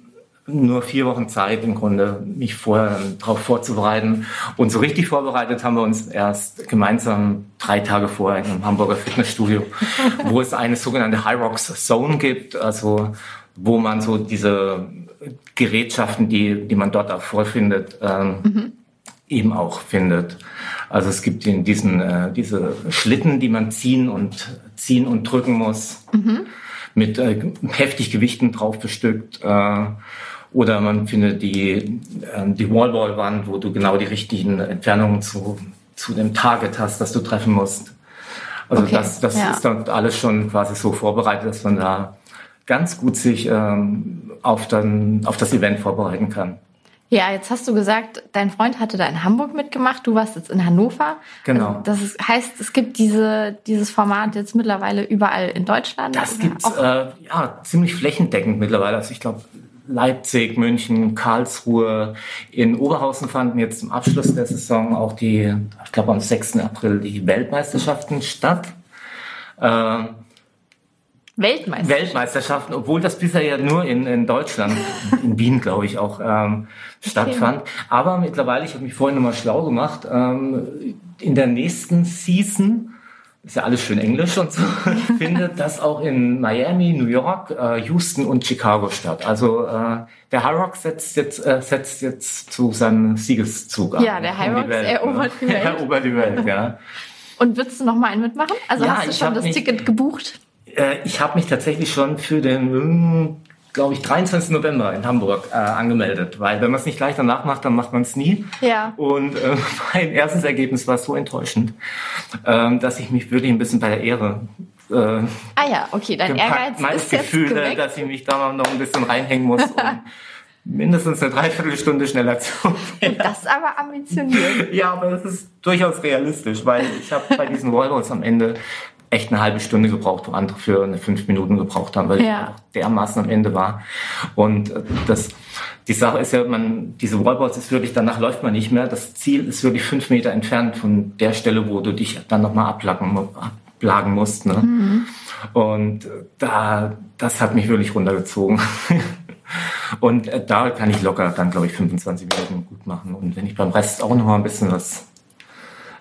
nur vier Wochen Zeit im Grunde, mich vorher darauf vorzubereiten. Und so richtig vorbereitet haben wir uns erst gemeinsam drei Tage vorher in einem Hamburger Fitnessstudio, wo es eine sogenannte High Rocks Zone gibt, also wo man so diese Gerätschaften, die, die man dort auch vorfindet, ähm, mhm. eben auch findet. Also es gibt in diesen äh, diese Schlitten, die man ziehen und ziehen und drücken muss, mhm. Mit äh, heftig Gewichten drauf bestückt. Äh, oder man findet die, äh, die Wallball-Wand, wo du genau die richtigen Entfernungen zu, zu dem Target hast, das du treffen musst. Also okay, das, das ja. ist dann alles schon quasi so vorbereitet, dass man da ganz gut sich ähm, auf, dann, auf das Event vorbereiten kann. Ja, jetzt hast du gesagt, dein Freund hatte da in Hamburg mitgemacht, du warst jetzt in Hannover. Genau. Also das ist, heißt, es gibt diese, dieses Format jetzt mittlerweile überall in Deutschland? Das gibt es äh, ja, ziemlich flächendeckend mittlerweile. Also ich glaube, Leipzig, München, Karlsruhe. In Oberhausen fanden jetzt zum Abschluss der Saison auch die, ich glaube am 6. April, die Weltmeisterschaften statt. Äh, Weltmeisterschaften. Weltmeisterschaften, obwohl das bisher ja nur in, in Deutschland, in Wien, glaube ich, auch ähm, stattfand. Okay. Aber mittlerweile, ich habe mich vorhin nochmal schlau gemacht, ähm, in der nächsten Season, ist ja alles schön Englisch und so, (laughs) findet das auch in Miami, New York, äh, Houston und Chicago statt. Also äh, der High Rock setzt jetzt, äh, setzt jetzt zu seinem Siegeszug an. Ja, der High Rock erobert die (laughs) Welt. erobert die Welt, ja. Und würdest du noch mal einen mitmachen? Also ja, hast du schon das Ticket gebucht? Äh, ich habe mich tatsächlich schon für den, hm, glaube ich, 23. November in Hamburg äh, angemeldet, weil wenn man es nicht gleich danach macht, dann macht man es nie. Ja. Und äh, (laughs) mein erstes Ergebnis war so enttäuschend, äh, dass ich mich wirklich ein bisschen bei der Ehre äh, ah ja, okay, dein Ehrgeiz mein ist Gefühl, jetzt dass ich mich da noch ein bisschen reinhängen muss, (laughs) um mindestens eine Dreiviertelstunde schneller zu (laughs) werden. Das ist aber ambitioniert. ja, aber das ist durchaus realistisch, weil ich habe bei diesen Wallballs am Ende echt eine halbe Stunde gebraucht, wo andere für eine fünf Minuten gebraucht haben, weil ja. ich dermaßen am Ende war. Und äh, das, die Sache ist ja, man, diese Wallballs ist wirklich, danach läuft man nicht mehr. Das Ziel ist wirklich fünf Meter entfernt von der Stelle, wo du dich dann nochmal ablagen, ablagen musst. Ne? Mhm. Und äh, da, das hat mich wirklich runtergezogen. (laughs) Und äh, da kann ich locker dann, glaube ich, 25 Minuten gut machen. Und wenn ich beim Rest auch noch mal ein bisschen was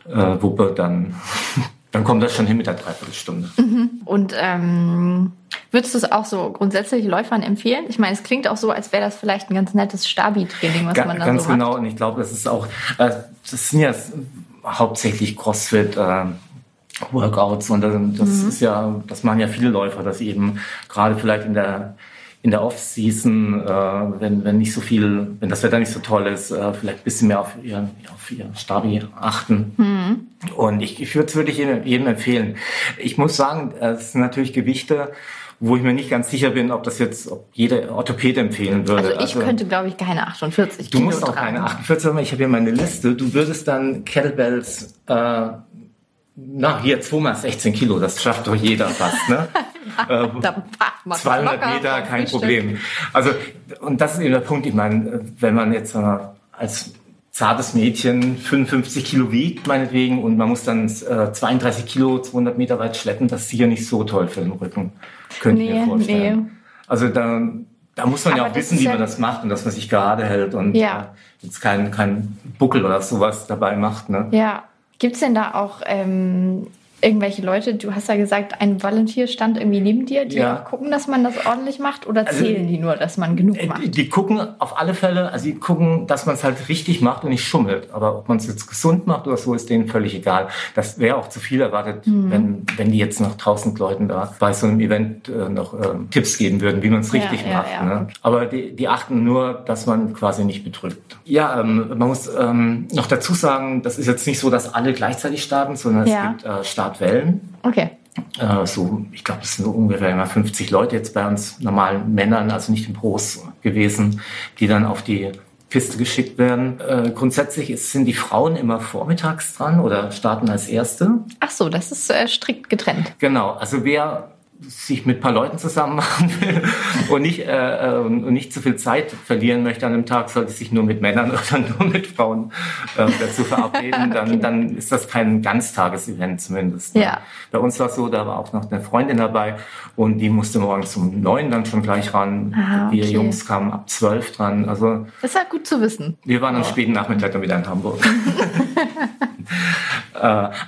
äh, wuppe, dann (laughs) dann kommt das schon hin mit der Dreiviertelstunde. Mhm. Und ähm, würdest du es auch so grundsätzlich Läufern empfehlen? Ich meine, es klingt auch so, als wäre das vielleicht ein ganz nettes Stabi-Training, was Ga man da Ganz so genau. Hat. Und ich glaube, das ist auch, äh, das sind ja hauptsächlich CrossFit. Äh, Workouts und das, das mhm. ist ja, das machen ja viele Läufer, dass sie eben gerade vielleicht in der in der Off-Season, äh, wenn, wenn nicht so viel, wenn das Wetter nicht so toll ist, äh, vielleicht ein bisschen mehr auf ihr, auf ihr Stabi achten. Mhm. Und ich, ich würde es wirklich jedem, empfehlen. Ich muss sagen, es sind natürlich Gewichte, wo ich mir nicht ganz sicher bin, ob das jetzt, ob jeder Orthopäde empfehlen würde. Also ich also, könnte, glaube ich, keine 48 Kilo Du musst auch tragen. keine 48, aber ich habe hier meine Liste. Du würdest dann Kettlebells, äh, na, hier 2 mal 16 Kilo, das schafft doch jeder fast, ne? (laughs) äh, 200 Meter, kein Problem. Also, und das ist eben der Punkt, ich meine, wenn man jetzt äh, als zartes Mädchen 55 Kilo wiegt, meinetwegen, und man muss dann äh, 32 Kilo 200 Meter weit schleppen, das ist sicher nicht so toll für den Rücken, könnte nee, ich mir vorstellen. Nee. Also da, da muss man ja Aber auch das wissen, wie ja- man das macht und dass man sich gerade hält und Ja. äh, jetzt keinen kein Buckel oder sowas dabei macht. Ne? Ja. Gibt es denn da auch ähm, irgendwelche Leute, du hast ja gesagt, ein Volunteer stand irgendwie neben dir, die Ja. auch gucken, dass man das ordentlich macht oder Also, zählen die nur, dass man genug Äh, Die, macht? die gucken auf alle Fälle, also die gucken, dass man es halt richtig macht und nicht schummelt. Aber ob man es jetzt gesund macht oder so, ist denen völlig egal. Das wäre auch zu viel erwartet, Mhm. wenn, wenn die jetzt noch tausend Leuten da bei so einem Event äh, noch ähm, Tipps geben würden, wie man es richtig ja, macht. ja. Ne? Aber die, die achten nur, dass man quasi nicht betrügt. Ja, ähm, man muss ähm, noch dazu sagen, das ist jetzt nicht so, dass alle gleichzeitig starten, sondern es gibt äh, Startwellen. Okay. Äh, so, ich glaube, es sind so ungefähr immer 50 Leute jetzt bei uns normalen Männern, also nicht im Pros gewesen, die dann auf die Piste geschickt werden. Äh, grundsätzlich ist, sind die Frauen immer vormittags dran oder starten als Erste. Ach so, das ist äh, strikt getrennt. Genau, also wer sich mit ein paar Leuten zusammen machen will (laughs) und nicht, äh, äh, und nicht zu viel Zeit verlieren möchte an einem Tag, sollte sich nur mit Männern (laughs) oder nur mit Frauen äh, dazu verabreden. (laughs) Dann, dann ist das kein Ganztagesevent zumindest. ne? Ja. Bei uns war es so, da war auch noch eine Freundin dabei und die musste morgens um neun dann schon gleich ran. Ah, Wir okay. Jungs kamen ab zwölf dran. Also Das ist ja gut zu wissen. wir waren am späten Nachmittag dann wieder in Hamburg. Äh,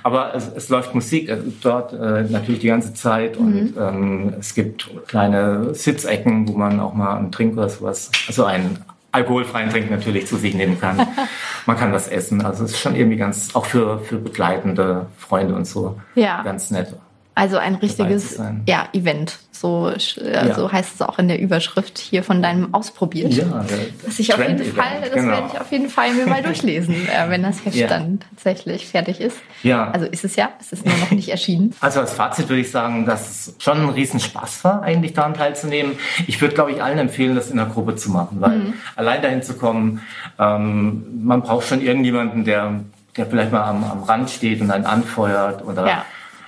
aber es, es läuft Musik äh, dort äh, natürlich die ganze Zeit und ähm, es gibt kleine Sitzecken, wo man auch mal einen Trink oder sowas, also einen alkoholfreien Trink natürlich zu sich nehmen kann. (laughs) man kann was essen. Also es ist schon irgendwie ganz, auch für, für begleitende Freunde und so, Ja. ganz nett. Also ein richtiges ja, Event. So, sch- äh, so heißt es auch in der Überschrift hier von deinem Ausprobiert. Ja, Das ich auf jeden Fall, das genau. werde ich auf jeden Fall mir mal (laughs) durchlesen, äh, wenn das Heft Ja. dann tatsächlich fertig ist. Ja. Also ist es ja, es ist nur noch nicht erschienen. (laughs) Also als Fazit würde ich sagen, dass es schon ein Riesenspaß war, eigentlich daran teilzunehmen. Ich würde, glaube ich, allen empfehlen, das in der Gruppe zu machen, weil allein dahin zu kommen, ähm, man braucht schon irgendjemanden, der, der vielleicht mal am, am Rand steht und einen anfeuert oder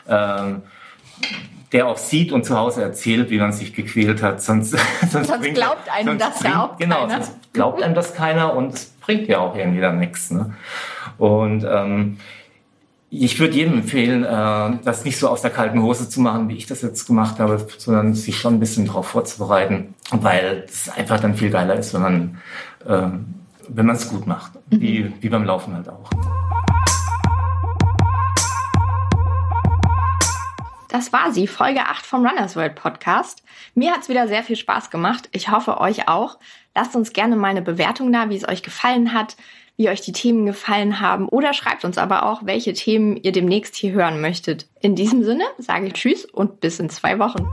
ähm, der auch sieht und zu Hause erzählt, wie man sich gequält hat. Sonst, (laughs) sonst, Sonst glaubt einem das ja bringt- auch Genau, keiner. sonst glaubt einem das keiner und es bringt ja auch irgendwie dann nichts. Ne? Und ähm, ich würde jedem empfehlen, äh, das nicht so aus der kalten Hose zu machen, wie ich das jetzt gemacht habe, sondern sich schon ein bisschen darauf vorzubereiten, weil es einfach dann viel geiler ist, wenn man äh, wenn man es gut macht, wie, wie beim Laufen halt auch. Das war sie, Folge 8 vom Runners World Podcast. Mir hat's wieder sehr viel Spaß gemacht. Ich hoffe, euch auch. Lasst uns gerne mal eine Bewertung da, wie es euch gefallen hat, wie euch die Themen gefallen haben. Oder schreibt uns aber auch, welche Themen ihr demnächst hier hören möchtet. In diesem Sinne sage ich Tschüss und bis in zwei Wochen.